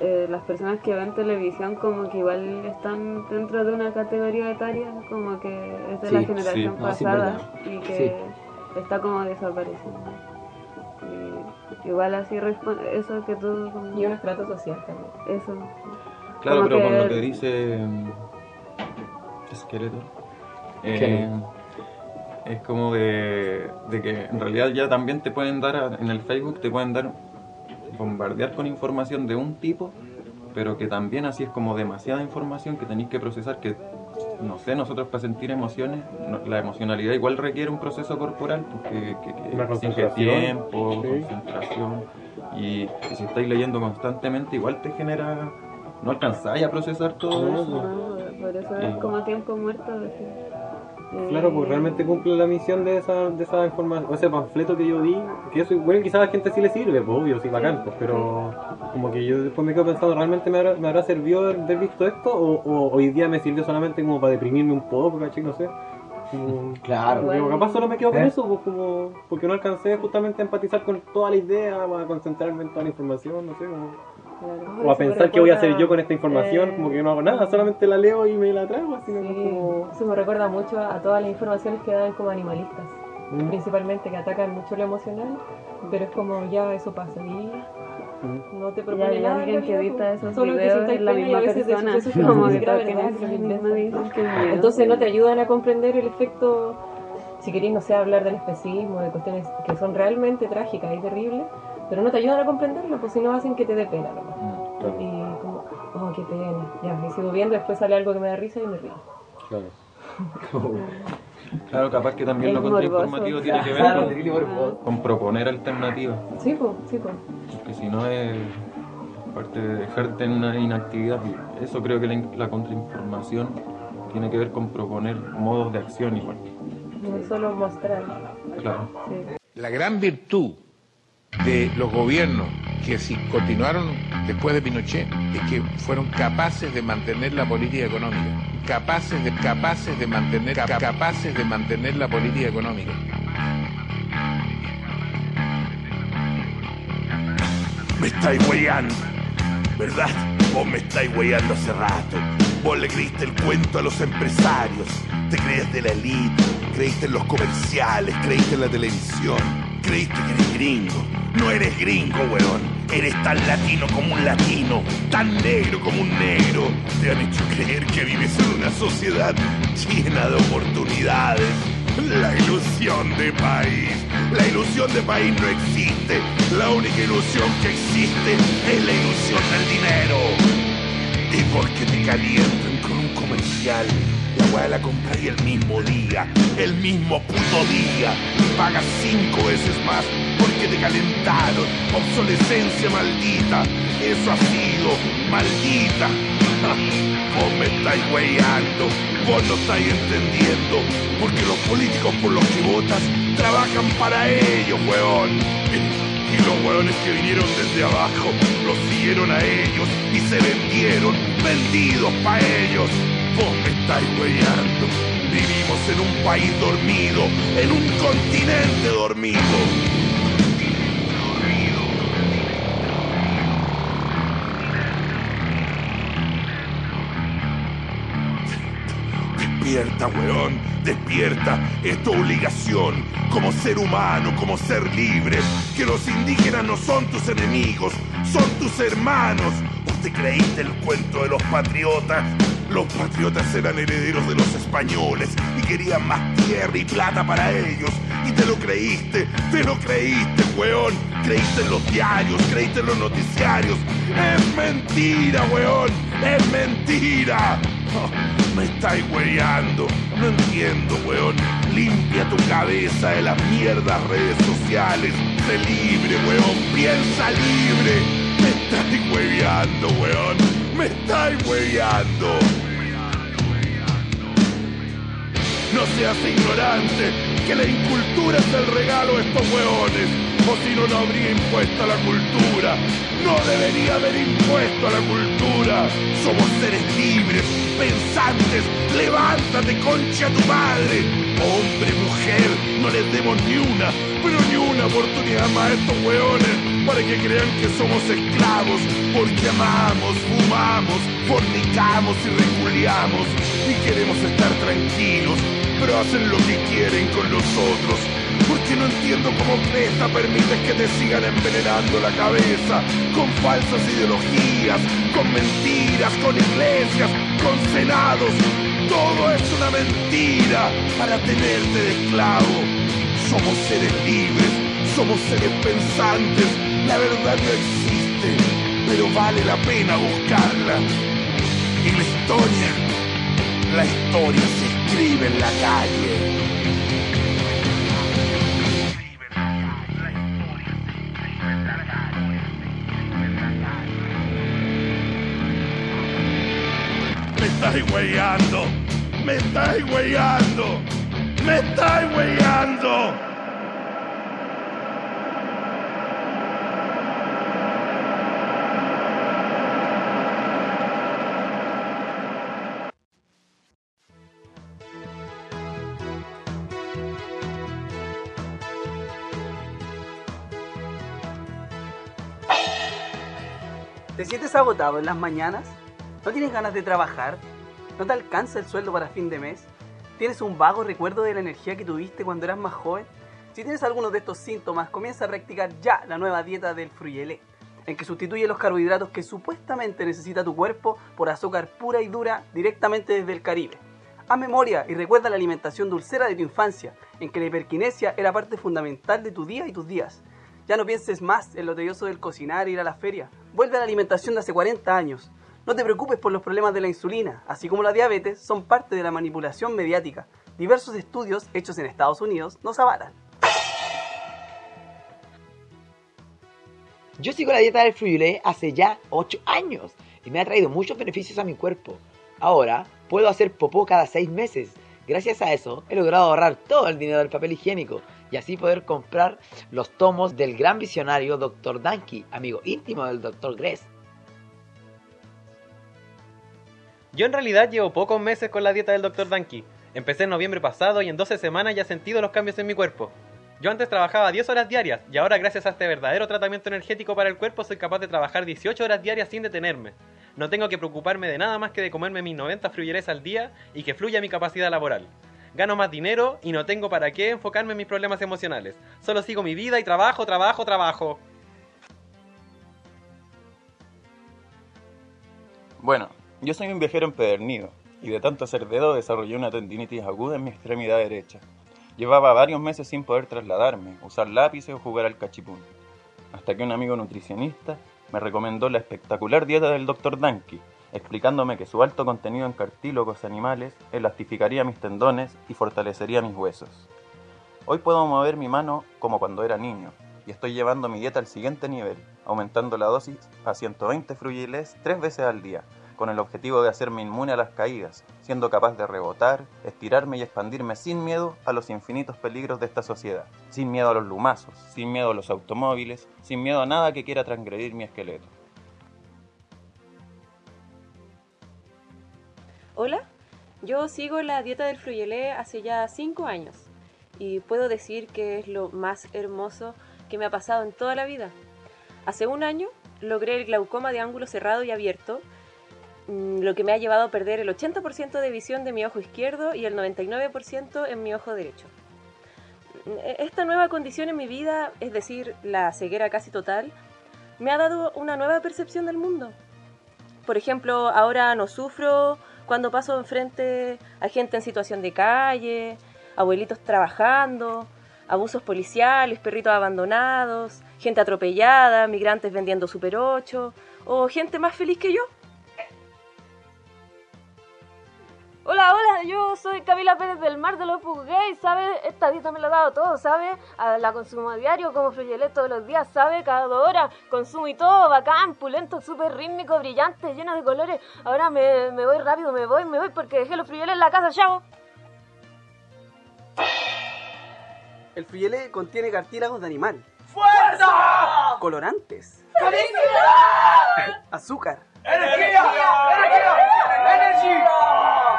eh, las personas que ven televisión como que igual están dentro de una categoría etaria, como que es de la generación sí. No, sí, pasada y que está como desapareciendo. Y igual así respo- eso que tú... como- Y un estrato social también. Eso. Claro, Como pero con que- lo que dice mm, Esqueleto, eh, es como de, de que en realidad ya también te pueden dar, a- en el Facebook te pueden dar, bombardear con información de un tipo, pero que también así es como demasiada información que tenéis que procesar, que no sé, nosotros para sentir emociones, no- la emocionalidad igual requiere un proceso corporal, porque que, que concentración. tiempo, Sí. concentración, y, y si estáis leyendo constantemente igual te genera, no alcanzáis a procesar todo eso. No, por eso es como tiempo muerto. así. Claro, pues realmente cumple la misión de esa, de esa información, o ese panfleto que yo di, que eso, bueno, quizás a la gente sí le sirve, pues obvio, sí, bacán, pues, pero como que yo después me quedo pensando, ¿realmente me habrá, me habrá servido haber, visto esto? O, o hoy día me sirvió solamente como para deprimirme un poco, ¿cachai? No sé. Como- Claro. porque capaz solo me quedo con ¿Eh? eso, pues como, porque no alcancé justamente a empatizar con toda la idea, a concentrarme en toda la información, no sé, como- Claro. o a pensar qué voy a hacer yo con esta información, eh, como que no hago nada, solamente la leo y me la trago, así Sí, como... eso me recuerda mucho a todas las informaciones que dan como animalistas, Mm. principalmente que atacan mucho lo emocional, pero es como ya eso pasa y Mm. no te propone nada. alguien en que edita pues. esos Solo que videos sintáis [LAUGHS] es la misma a veces de persona, que como que que que. Entonces no te ayudan a comprender el efecto, si queréis, no sé, hablar del especismo, de cuestiones que son realmente trágicas y terribles, pero no te ayudan a comprenderlo, pues si no hacen que te dé pena nomás. Mm. Y como, oh, qué pena, ya, y sigo viendo, después sale algo que me da risa y me río. Claro. [LAUGHS] Claro, capaz que también Es lo contrainformativo tiene que ver Claro, con, con proponer alternativas, Sí, pues, sí, pues. porque si no es parte de dejarte en una inactividad. Eso creo que la, la contrainformación tiene que ver con proponer modos de acción igual. No solo mostrar. Claro. Sí. La gran virtud de los gobiernos que si continuaron después de Pinochet es que fueron capaces de mantener la política económica, capaces de capaces de mantener ca- capaces de mantener la política económica. Me estáis weyando, ¿verdad? Vos me estáis weyando hace rato. Vos le creíste el cuento a los empresarios. Te creías de la elite, creíste en los comerciales, creíste en la televisión. Creíste que eres gringo. No eres gringo, weón. Eres tan latino como un latino, tan negro como un negro. Te han hecho creer que vives en una sociedad llena de oportunidades. La ilusión de país. La ilusión de país no existe. La única ilusión que existe es la ilusión del dinero. Y porque te calientan con un comercial, weá la compráis el mismo día, el mismo puto día, y pagas cinco veces más porque te calentaron. Obsolescencia maldita, eso ha sido, maldita. [LAUGHS] Vos me estáis weyando, vos no estáis entendiendo, porque los políticos por los que votas trabajan para ellos, weón. Y los hueones que vinieron desde abajo los siguieron a ellos y se vendieron, vendidos para ellos. Vos me estáis huellando. Vivimos en un país dormido, en un continente dormido. Despierta, weón, despierta. Es tu obligación como ser humano, como ser libre. Que los indígenas no son tus enemigos, son tus hermanos. ¿Vos te creíste el cuento de los patriotas? Los patriotas eran herederos de los españoles y querían más tierra y plata para ellos. Y te lo creíste, te lo creíste, weón. Creíste en los diarios, creíste en los noticiarios. Es mentira, weón. Es mentira. [LAUGHS] Me estáis weyando. No entiendo, weón. Limpia tu cabeza de las mierdas redes sociales. Sé libre, weón. Piensa libre. Me estáis hueveando, weón. Me estáis hueveando. No seas ignorante, que la incultura es el regalo de estos hueones. O si no, no habría impuesto a la cultura. No debería haber impuesto a la cultura. Somos seres libres, pensantes. Levántate, concha tu madre. Hombre, mujer, no les demos ni una, pero ni una oportunidad más a estos hueones para que crean que somos esclavos, porque amamos, fumamos, fornicamos y reculiamos y queremos estar tranquilos, pero hacen lo que quieren con los otros. Porque no entiendo cómo Cresta permite que te sigan envenenando la cabeza con falsas ideologías, con mentiras, con iglesias, con senados. Todo es una mentira para tenerte de esclavo. Somos seres libres, somos seres pensantes. La verdad no existe, pero vale la pena buscarla. Y la historia, la historia se escribe en la calle. Estáis weyando, me estáis weyando, me estáis weyando. ¿Te sientes agotado en las mañanas? ¿No tienes ganas de trabajar? ¿No te alcanza el sueldo para fin de mes? ¿Tienes un vago recuerdo de la energía que tuviste cuando eras más joven? Si tienes alguno de estos síntomas, comienza a practicar ya la nueva dieta del Fruyelé, en que sustituye los carbohidratos que supuestamente necesita tu cuerpo por azúcar pura y dura directamente desde el Caribe. Haz memoria y recuerda la alimentación dulcera de tu infancia, en que la hiperquinesia era parte fundamental de tu día y tus días. Ya no pienses más en lo tedioso del cocinar e ir a la feria. Vuelve a la alimentación de hace 40 años. No te preocupes por los problemas de la insulina, así como la diabetes son parte de la manipulación mediática. Diversos estudios hechos en Estados Unidos nos avalan. Yo sigo la dieta del Fruyelé hace ya 8 años y me ha traído muchos beneficios a mi cuerpo. Ahora puedo hacer popó cada 6 meses. Gracias a eso he logrado ahorrar todo el dinero del papel higiénico y así poder comprar los tomos del gran visionario Dr. Danke, amigo íntimo del Dr. Gress. Yo en realidad llevo pocos meses con la dieta del Dr. Danke. Empecé en noviembre pasado y en 12 semanas ya he sentido los cambios en mi cuerpo. Yo antes trabajaba 10 horas diarias y ahora gracias a este verdadero tratamiento energético para el cuerpo soy capaz de trabajar 18 horas diarias sin detenerme. No tengo que preocuparme de nada más que de comerme mis 90 fruyerés al día y que fluya mi capacidad laboral. Gano más dinero y no tengo para qué enfocarme en mis problemas emocionales. Solo sigo mi vida y trabajo, trabajo, trabajo. Bueno, yo soy un viajero empedernido y de tanto hacer dedo desarrollé una tendinitis aguda en mi extremidad derecha. Llevaba varios meses sin poder trasladarme, usar lápices o jugar al cachipún. Hasta que un amigo nutricionista me recomendó la espectacular dieta del Dr. Danke, explicándome que su alto contenido en cartílagos animales elastificaría mis tendones y fortalecería mis huesos. Hoy puedo mover mi mano como cuando era niño y estoy llevando mi dieta al siguiente nivel, aumentando la dosis a 120 fruyelés tres veces al día, con el objetivo de hacerme inmune a las caídas, siendo capaz de rebotar, estirarme y expandirme sin miedo a los infinitos peligros de esta sociedad, sin miedo a los lumazos, sin miedo a los automóviles, sin miedo a nada que quiera transgredir mi esqueleto. Hola, yo sigo la dieta del Fruyelé hace ya 5 años y puedo decir que es lo más hermoso que me ha pasado en toda la vida. Hace un año logré el glaucoma de ángulo cerrado y abierto, lo que me ha llevado a perder el 80% de visión de mi ojo izquierdo y el 99% en mi ojo derecho. E- Esta nueva condición en mi vida, es decir, la ceguera casi total, me ha dado una nueva percepción del mundo. Por ejemplo, ahora no sufro cuando paso enfrente a gente en situación de calle, abuelitos trabajando, abusos policiales, perritos abandonados, gente atropellada, migrantes vendiendo Super 8 o gente más feliz que yo. Hola, hola, yo soy Camila Pérez del Mar de los Gay, ¿sabes? Esta dieta me la ha dado todo, ¿sabes? A La consumo a diario, como fruyelet todos los días, ¿sabes? Cada dos horas, consumo y todo, bacán, pulento, súper rítmico, brillante, lleno de colores. Ahora me, me voy rápido, me voy, me voy porque dejé los fruyeles en la casa, chao. El friele contiene cartílagos de animal, ¡Fuerza! colorantes, ¡Felicidad! [LAUGHS] azúcar. ¡Energía! ¡Energía! ¡Energía!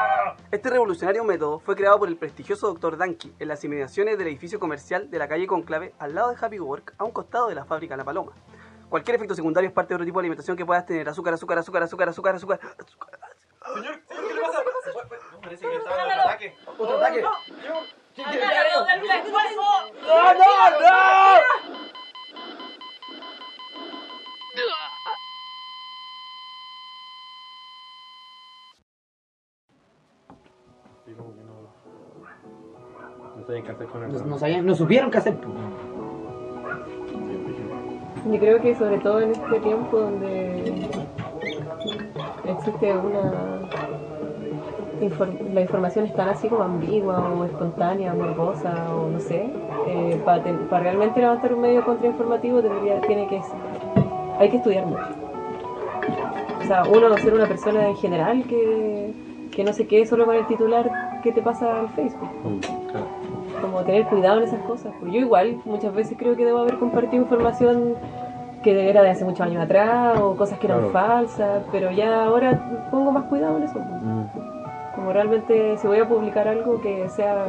Este revolucionario método fue creado por el prestigioso Dr. Danke en las inmediaciones del edificio comercial de la calle Conclave al lado de Happy Work, a un costado de la fábrica La Paloma. Cualquier efecto secundario es parte de otro tipo de alimentación que puedas tener. Azúcar, azúcar, azúcar, azúcar, azúcar, azúcar. Señor, señor, ¿qué le pasa? No, parece que está en otro ataque. Otro ataque. ¡No, no, no! Que no. No sabían qué hacer con el No, no sabían, no supieron qué hacer. pues. Yo creo que sobre todo en este tiempo donde existe una... la información es tan así como ambigua o espontánea, morbosa o no sé, eh, para realmente levantar un medio contrainformativo debería, tiene que... Hay que estudiar mucho. O sea, uno ser una persona en general que, que no se quede solo con el titular que te pasa al Facebook como tener cuidado en esas cosas. Pues yo igual muchas veces creo que debo haber compartido información que era de hace muchos años atrás o cosas que eran Claro. falsas, pero ya ahora pongo más cuidado en eso. pues. Como realmente si voy a publicar algo que sea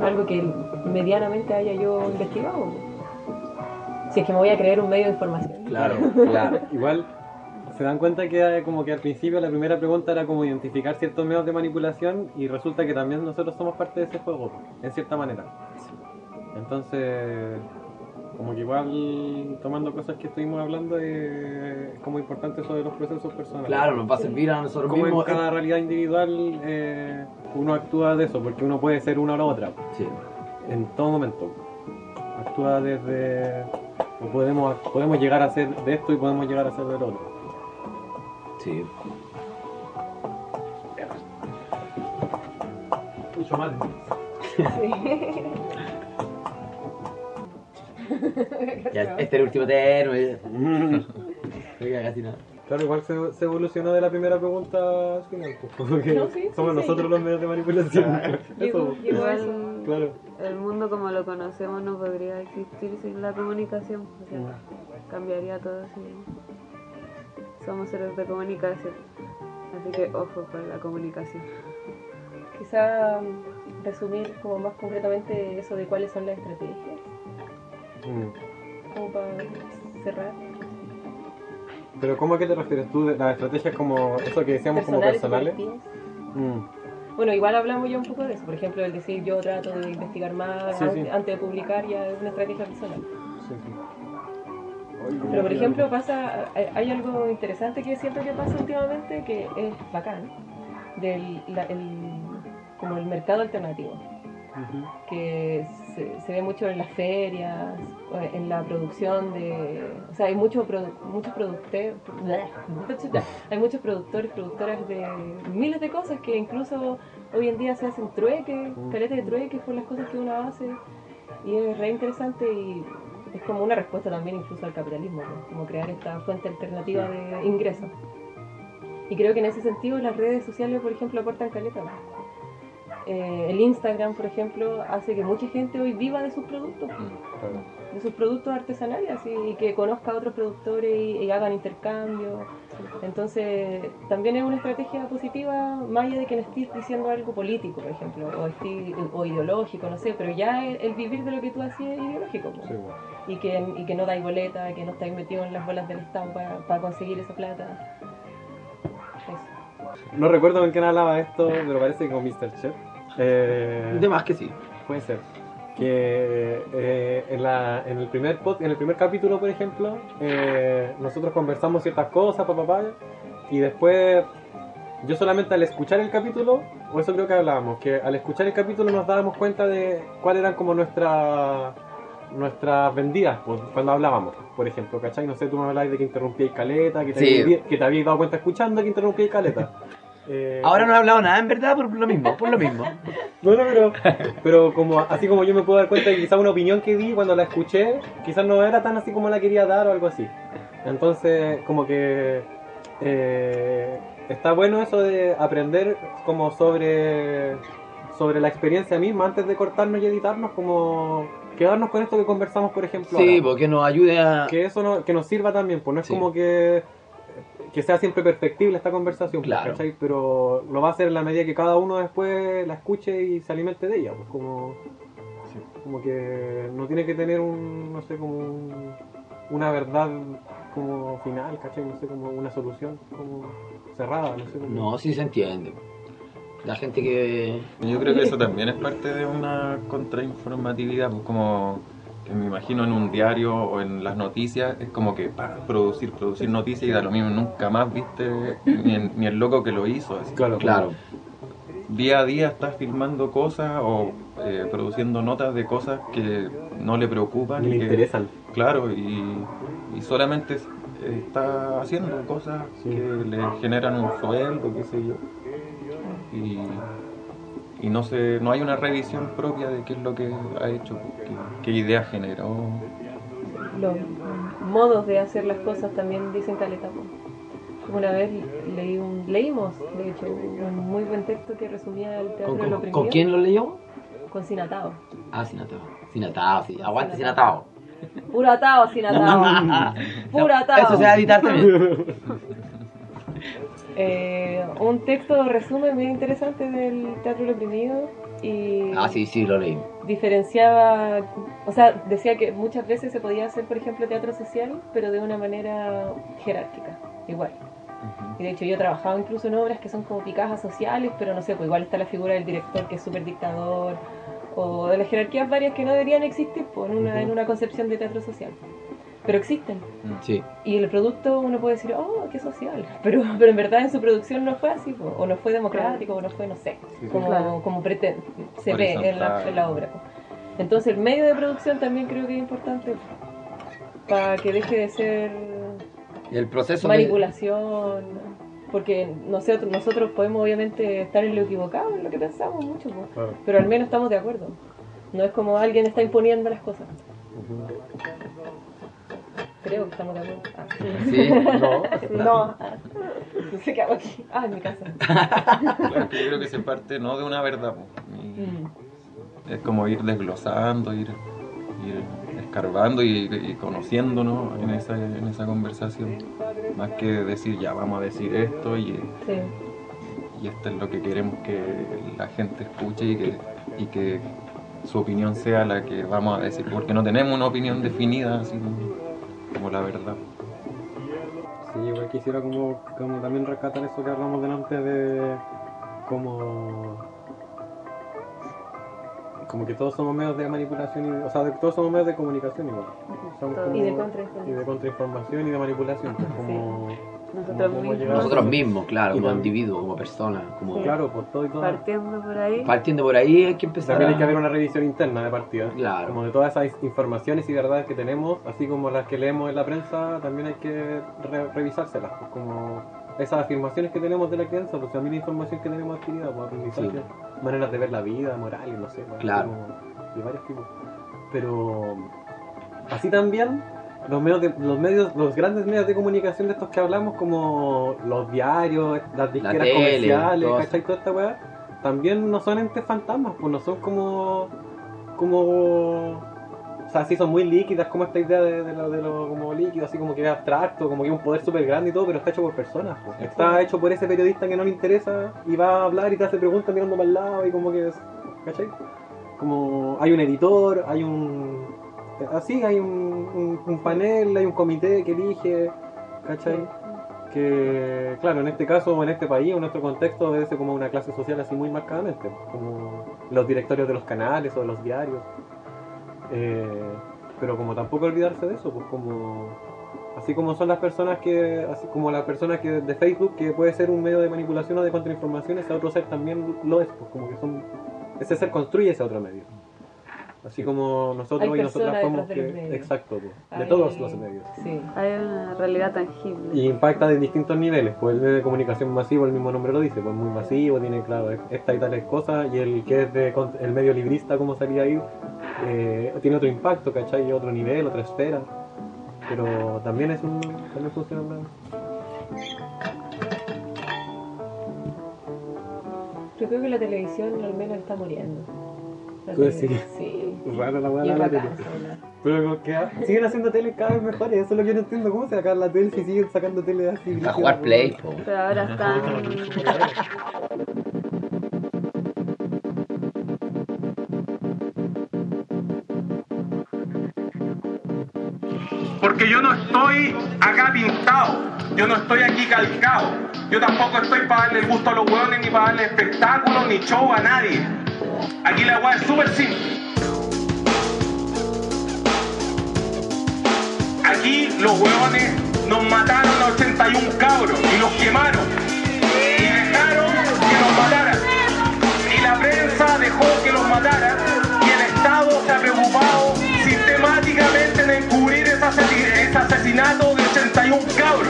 algo que medianamente haya yo investigado. pues. Si es que me voy a creer un medio de información. Claro, claro. [LAUGHS] Igual se dan cuenta que eh, como que al principio la primera pregunta era como identificar ciertos medios de manipulación y resulta que también nosotros somos parte de ese juego, en cierta manera. Entonces, como que igual tomando cosas que estuvimos hablando eh, es como importante eso de los procesos personales. Claro, nos va a servir a nosotros como mismos. en cada realidad individual eh, uno actúa de eso, porque uno puede ser una o la otra. En todo momento. Actúa desde... o podemos, podemos llegar a ser de esto y podemos llegar a ser del otro. Sí. Mucho más. Ya, [LAUGHS] este es el último termo. [LAUGHS] casi nada. Claro, igual se, se evolucionó de la primera pregunta al final, pues, porque No, sí, sí, somos sí. nosotros los medios de manipulación. Eso, pues. Igual, claro. el mundo como lo conocemos no podría existir sin la comunicación. O sea, cambiaría todo si somos seres de comunicación. Así que ojo con la comunicación. Quizá mm, resumir como más concretamente eso de cuáles son las estrategias, Mm. como para cerrar. Pero ¿cómo a qué te refieres tú? de Las estrategias como eso que decíamos como Personales. Mm. Bueno, igual hablamos ya un poco de eso. Por ejemplo, el decir yo trato de investigar más Sí, antes, sí. antes de publicar ya es una estrategia personal. Sí, sí. Pero por ejemplo pasa, hay- hay algo interesante que siento que pasa últimamente que es bacán, del la- el- como el mercado alternativo, que se, se ve mucho en las ferias, en la producción de, o sea, hay muchos muchos productores, hay muchos productores, productoras de miles de cosas que incluso hoy en día se hacen trueques, caletas de trueques por las cosas que uno hace y es re interesante y es como una respuesta también incluso al capitalismo, ¿no? como crear esta fuente alternativa de ingresos. Y creo que en ese sentido las redes sociales, por ejemplo, aportan caleta. Eh, el Instagram, por ejemplo, hace que mucha gente hoy viva de sus productos, de sus productos artesanales, así, y que conozca a otros productores y, y hagan intercambio. Entonces, también es una estrategia positiva, más allá de que no estés diciendo algo político, por ejemplo, o, estés- o ideológico, no sé, pero ya el, el vivir de lo que tú hacías es ideológico. pues. Y que, y que no dais boleta, que no estáis metidos en las bolas del Estado para conseguir esa plata. Eso. No recuerdo con quién hablaba esto, pero parece que con Mr. Chef. Eh, De más que sí. Puede ser. Que eh, en, la, en, el primer pod- en el primer capítulo, por ejemplo, eh, nosotros conversamos ciertas cosas, papá, papá, y después yo solamente al escuchar el capítulo, o eso creo que hablábamos, que al escuchar el capítulo nos dábamos cuenta de cuáles eran como nuestras nuestras vendidas pues, cuando hablábamos, por ejemplo, ¿cachai? No sé, tú me hablabas de que interrumpíais caleta, que te, Sí. habíais, que te habíais dado cuenta escuchando que interrumpíais caleta. [LAUGHS] Eh, Ahora no he hablado nada, en verdad, por lo mismo, por lo mismo. [LAUGHS] Bueno, pero, pero como así como yo me puedo dar cuenta que quizás una opinión que di cuando la escuché, quizás no era tan así como la quería dar o algo así. Entonces, como que eh, está bueno eso de aprender como sobre, sobre la experiencia misma antes de cortarnos y editarnos, como quedarnos con esto que conversamos, por ejemplo. Sí, ahora. porque nos ayude a... Que eso no, que nos sirva también, pues no es Sí. como que que sea siempre perfectible esta conversación, pues, Claro. ¿cachai? Pero lo va a hacer en la medida que cada uno después la escuche y se alimente de ella, pues como, como que no tiene que tener un, no sé, como un- una verdad como final, ¿cachai? No sé, como una solución como cerrada, no sé. Como... No, sí se entiende. La gente que... Yo creo que eso también es parte de una contrainformatividad, pues como me imagino en un diario o en las noticias, es como que producir, producir noticias y da lo mismo, nunca más viste ni, el- ni el loco que lo hizo. así. Claro, claro. Día a día estás filmando cosas o eh, produciendo notas de cosas que no le preocupan. Ni le que- interesan. Claro, y, y solamente es- está haciendo cosas que le generan un sueldo, qué sé yo. Y, y no se, no hay una revisión propia de qué es lo que ha hecho, qué, qué idea generó. Los modos de hacer las cosas también dicen caleta. Una vez leí un, leímos, de hecho, un muy buen texto que resumía el teatro ¿Con, de con- lo con oprimido. quién lo leyó? Con Sinatao. Ah, Sinatao. Sinatao, sí. Aguante Sinatao. Puro atao, Sinatao. [LAUGHS] Puro atao. Eso se va a editar también. [LAUGHS] Eh, un texto resumen bien interesante del teatro oprimido y Ah, sí, sí, lo leí. diferenciaba, o sea, decía que muchas veces se podía hacer, por ejemplo, teatro social, pero de una manera jerárquica, igual. Y de hecho yo he trabajado incluso en obras que son como picajas sociales, pero no sé, pues igual está la figura del director que es súper dictador, o de las jerarquías varias que no deberían existir pues, en, una, en una concepción de teatro social. Pero existen. Sí. Y el producto uno puede decir, oh, qué social. [LAUGHS] Pero, pero en verdad en su producción no fue así, po, o no fue democrático, o no fue, no sé, Sí, sí. como, Claro. como pretende, se ve en la, en la obra. po. Entonces el medio de producción también creo que es importante para que deje de ser Y el proceso de... manipulación. Porque nosotros, nosotros podemos obviamente estar en lo equivocado, en lo que pensamos mucho, po, Claro. pero al menos estamos de acuerdo. No es como alguien está imponiendo las cosas. Creo que estamos de acuerdo. Ah. Sí. No. No. [LAUGHS] Qué hago aquí. Ah, en mi casa. Claro, que yo creo que se parte no de una verdad, Mm. es como ir desglosando, ir, ir escarbando y, y conociéndonos en esa, en esa conversación. Más que decir, ya vamos a decir esto y, Sí. y esto es lo que queremos que la gente escuche y que, y que su opinión sea la que vamos a decir, porque no tenemos una opinión definida así como, como la verdad. Sí, igual quisiera como, como también rescatar eso que hablamos delante de como como que todos somos medios de manipulación, y, o sea, de- todos somos medios de comunicación igual. Somos Y de como- contrainformación. y de contrainformación y de manipulación. pues, como, Nosotros mismos. Nosotros mismos, claro, como también- individuos, como personas, como... Claro, por todo y todo. Partiendo por ahí. Partiendo por ahí hay que empezar También hay que haber una revisión interna de partida. Claro. Como de todas esas informaciones y verdades que tenemos, así como las que leemos en la prensa, también hay que re- revisárselas. pues, como esas afirmaciones que tenemos de la crianza, pues también la información que tenemos adquirida, pues aprendizaje, Sí. maneras de ver la vida, morales, no sé. pues, Claro. como de varios tipos. Pero así también los medios, de- los medios, los grandes medios de comunicación de estos que hablamos, como los diarios, las disqueras tele, comerciales, todo ¿cachai? Toda esta weá, también no son entes fantasmas, pues no son como. como. O sea, sí son muy líquidas, como esta idea de, de lo, de lo como líquido, así como que es abstracto, como que es un poder súper grande y todo, pero está hecho por personas. pues. Está hecho por ese periodista que no le interesa y va a hablar y te hace preguntas mirando para el lado y como que. es- ¿cachai? Como hay un editor, hay un. Así, hay un, un- un panel, hay un comité que elige, ¿cachai? Que, claro, en este caso, en este país, o en nuestro contexto, obedece como una clase social así muy marcadamente, como los directorios de los canales o de los diarios. Eh, pero como tampoco olvidarse de eso, pues como Así como son las personas que, así como las personas que de Facebook, que puede ser un medio de manipulación o de contrainformación, ese otro ser también lo es, pues como que son, ese ser construye ese otro medio. Así como nosotros Hay y nosotras somos que, exacto, pues, de todos los medios. Sí. Hay una realidad tangible. Y impacta de distintos niveles, pues el medio de comunicación masivo, el mismo nombre lo dice, pues muy masivo, tiene claro esta y tales cosas, y el que es de con- el medio librista, como salía ahí, eh, tiene otro impacto, ¿cachai? Y otro nivel, otra esfera, pero también es un, también funciona Yo creo que la televisión al menos está muriendo. Tele- decís. Sí. Rara la weá de la tele. ¿verdad? Pero como que ah, siguen haciendo tele cada vez mejores, eso es lo que yo no entiendo, ¿cómo se sacar la tele si siguen sacando tele así? A jugar Play, po. Pero ahora están. Porque yo no estoy acá pintado, yo no estoy aquí calcado, yo tampoco estoy para darle el gusto a los hueones, ni para darle espectáculos, ni show a nadie. Aquí la weá es súper simple. Aquí los hueones nos mataron a 81 cabros y los quemaron. Y dejaron que los mataran. Y la prensa dejó que los mataran. Y el Estado se ha preocupado sistemáticamente en encubrir ese, ese asesinato de 81 cabros.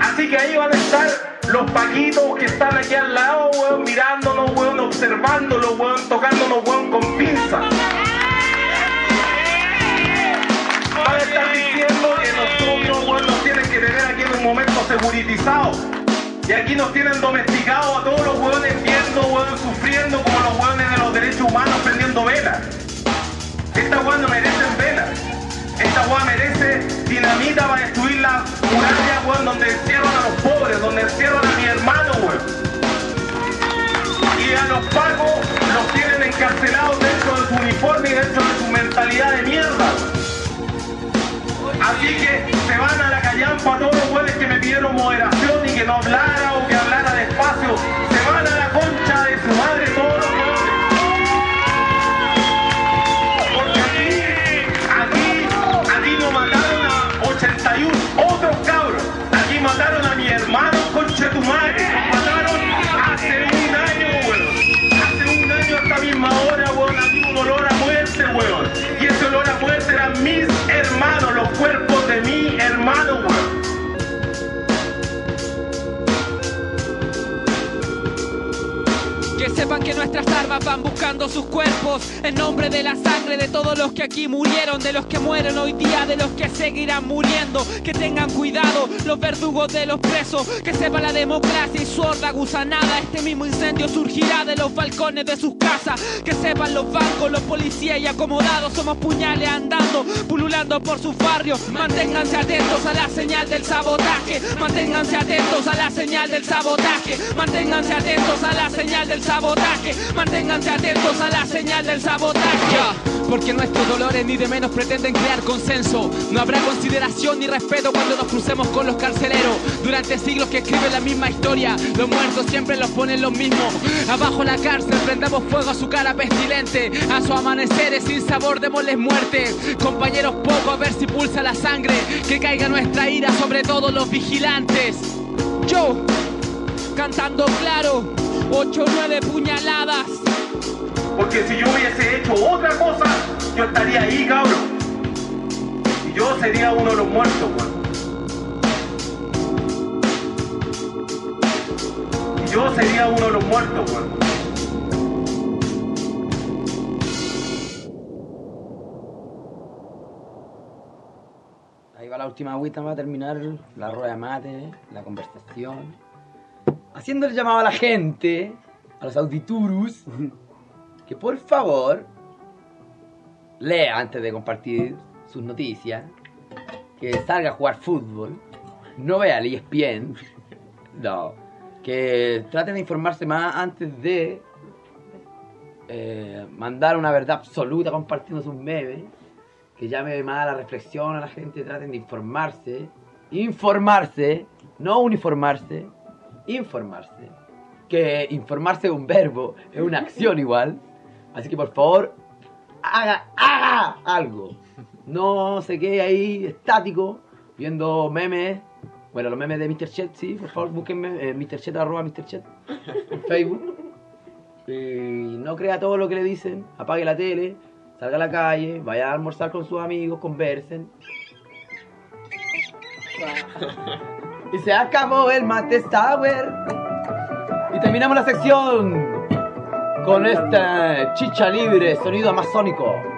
Así que ahí van a estar los paquitos que están aquí al lado, weón, mirándonos, weón, observándonos, weón, tocándonos, weón, con pinza. Van a estar diciendo que nosotros, weón, nos tienen que tener aquí en un momento seguritizados. Y aquí nos tienen domesticados a todos los weones viendo, weón, sufriendo como los weones de los derechos humanos prendiendo velas. Esta weón no merecen velas. Esta weá merece dinamita para destruir la muralla, weón, donde encierran a los pobres, donde encierran a mi hermano, weón. Y a los pagos los tienen encarcelados dentro de su uniforme y dentro de su mentalidad de mierda. Así que se van a la callampa todos los weones que me pidieron moderación y que no hablara o que hablara despacio. Se van a la concha de su madre todos cuerpos de mi hermano, weón. Sepan que nuestras armas van buscando sus cuerpos en nombre de la sangre de todos los que aquí murieron, de los que mueren hoy día, de los que seguirán muriendo. Que tengan cuidado los verdugos de los presos, que sepa la democracia y su horda gusanada. Este mismo incendio surgirá de los balcones de sus casas. Que sepan los bancos, los policías y acomodados, somos puñales andando, pululando por sus barrios. Manténganse atentos a la señal del sabotaje, manténganse atentos a la señal del sabotaje, manténganse atentos a la señal del sabotaje, manténganse atentos a la señal del sabotaje. Porque nuestros dolores ni de menos pretenden crear consenso. No habrá consideración ni respeto cuando nos crucemos con los carceleros. Durante siglos que escriben la misma historia, los muertos siempre los ponen los mismos. Abajo la cárcel prendamos fuego a su cara pestilente. A su amaneceres sin sabor démosles muerte. Compañeros poco a ver si pulsa la sangre. Que caiga nuestra ira sobre todos los vigilantes. Yo, cantando claro, ocho o nueve puñaladas. Porque si yo hubiese hecho otra cosa, yo estaría ahí, cabrón. Y yo sería uno de los muertos, weón. Y yo sería uno de los muertos, weón. Ahí va la última agüita para terminar la rueda de mate, la conversación. Haciendo el llamado a la gente, a los auditurus, que por favor lea antes de compartir sus noticias, que salga a jugar fútbol, no vea el ESPN, [LAUGHS] no, que traten de informarse más antes de eh, mandar una verdad absoluta compartiendo sus memes, que llame más a la reflexión a la gente, traten de informarse, informarse, no uniformarse, informarse, que informarse es un verbo, es una acción igual, así que por favor haga, haga algo. No se quede ahí estático viendo memes. Bueno, los memes de Mr. Chet, sí, por favor, búsquenme eh, Mr. Chet, arroba Mr. Chet en Facebook. Y no crea todo lo que le dicen, apague la tele, salga a la calle, vaya a almorzar con sus amigos, conversen. Y se acabó el Mate Tower. Y terminamos la sección con esta chicha libre, sonido amazónico.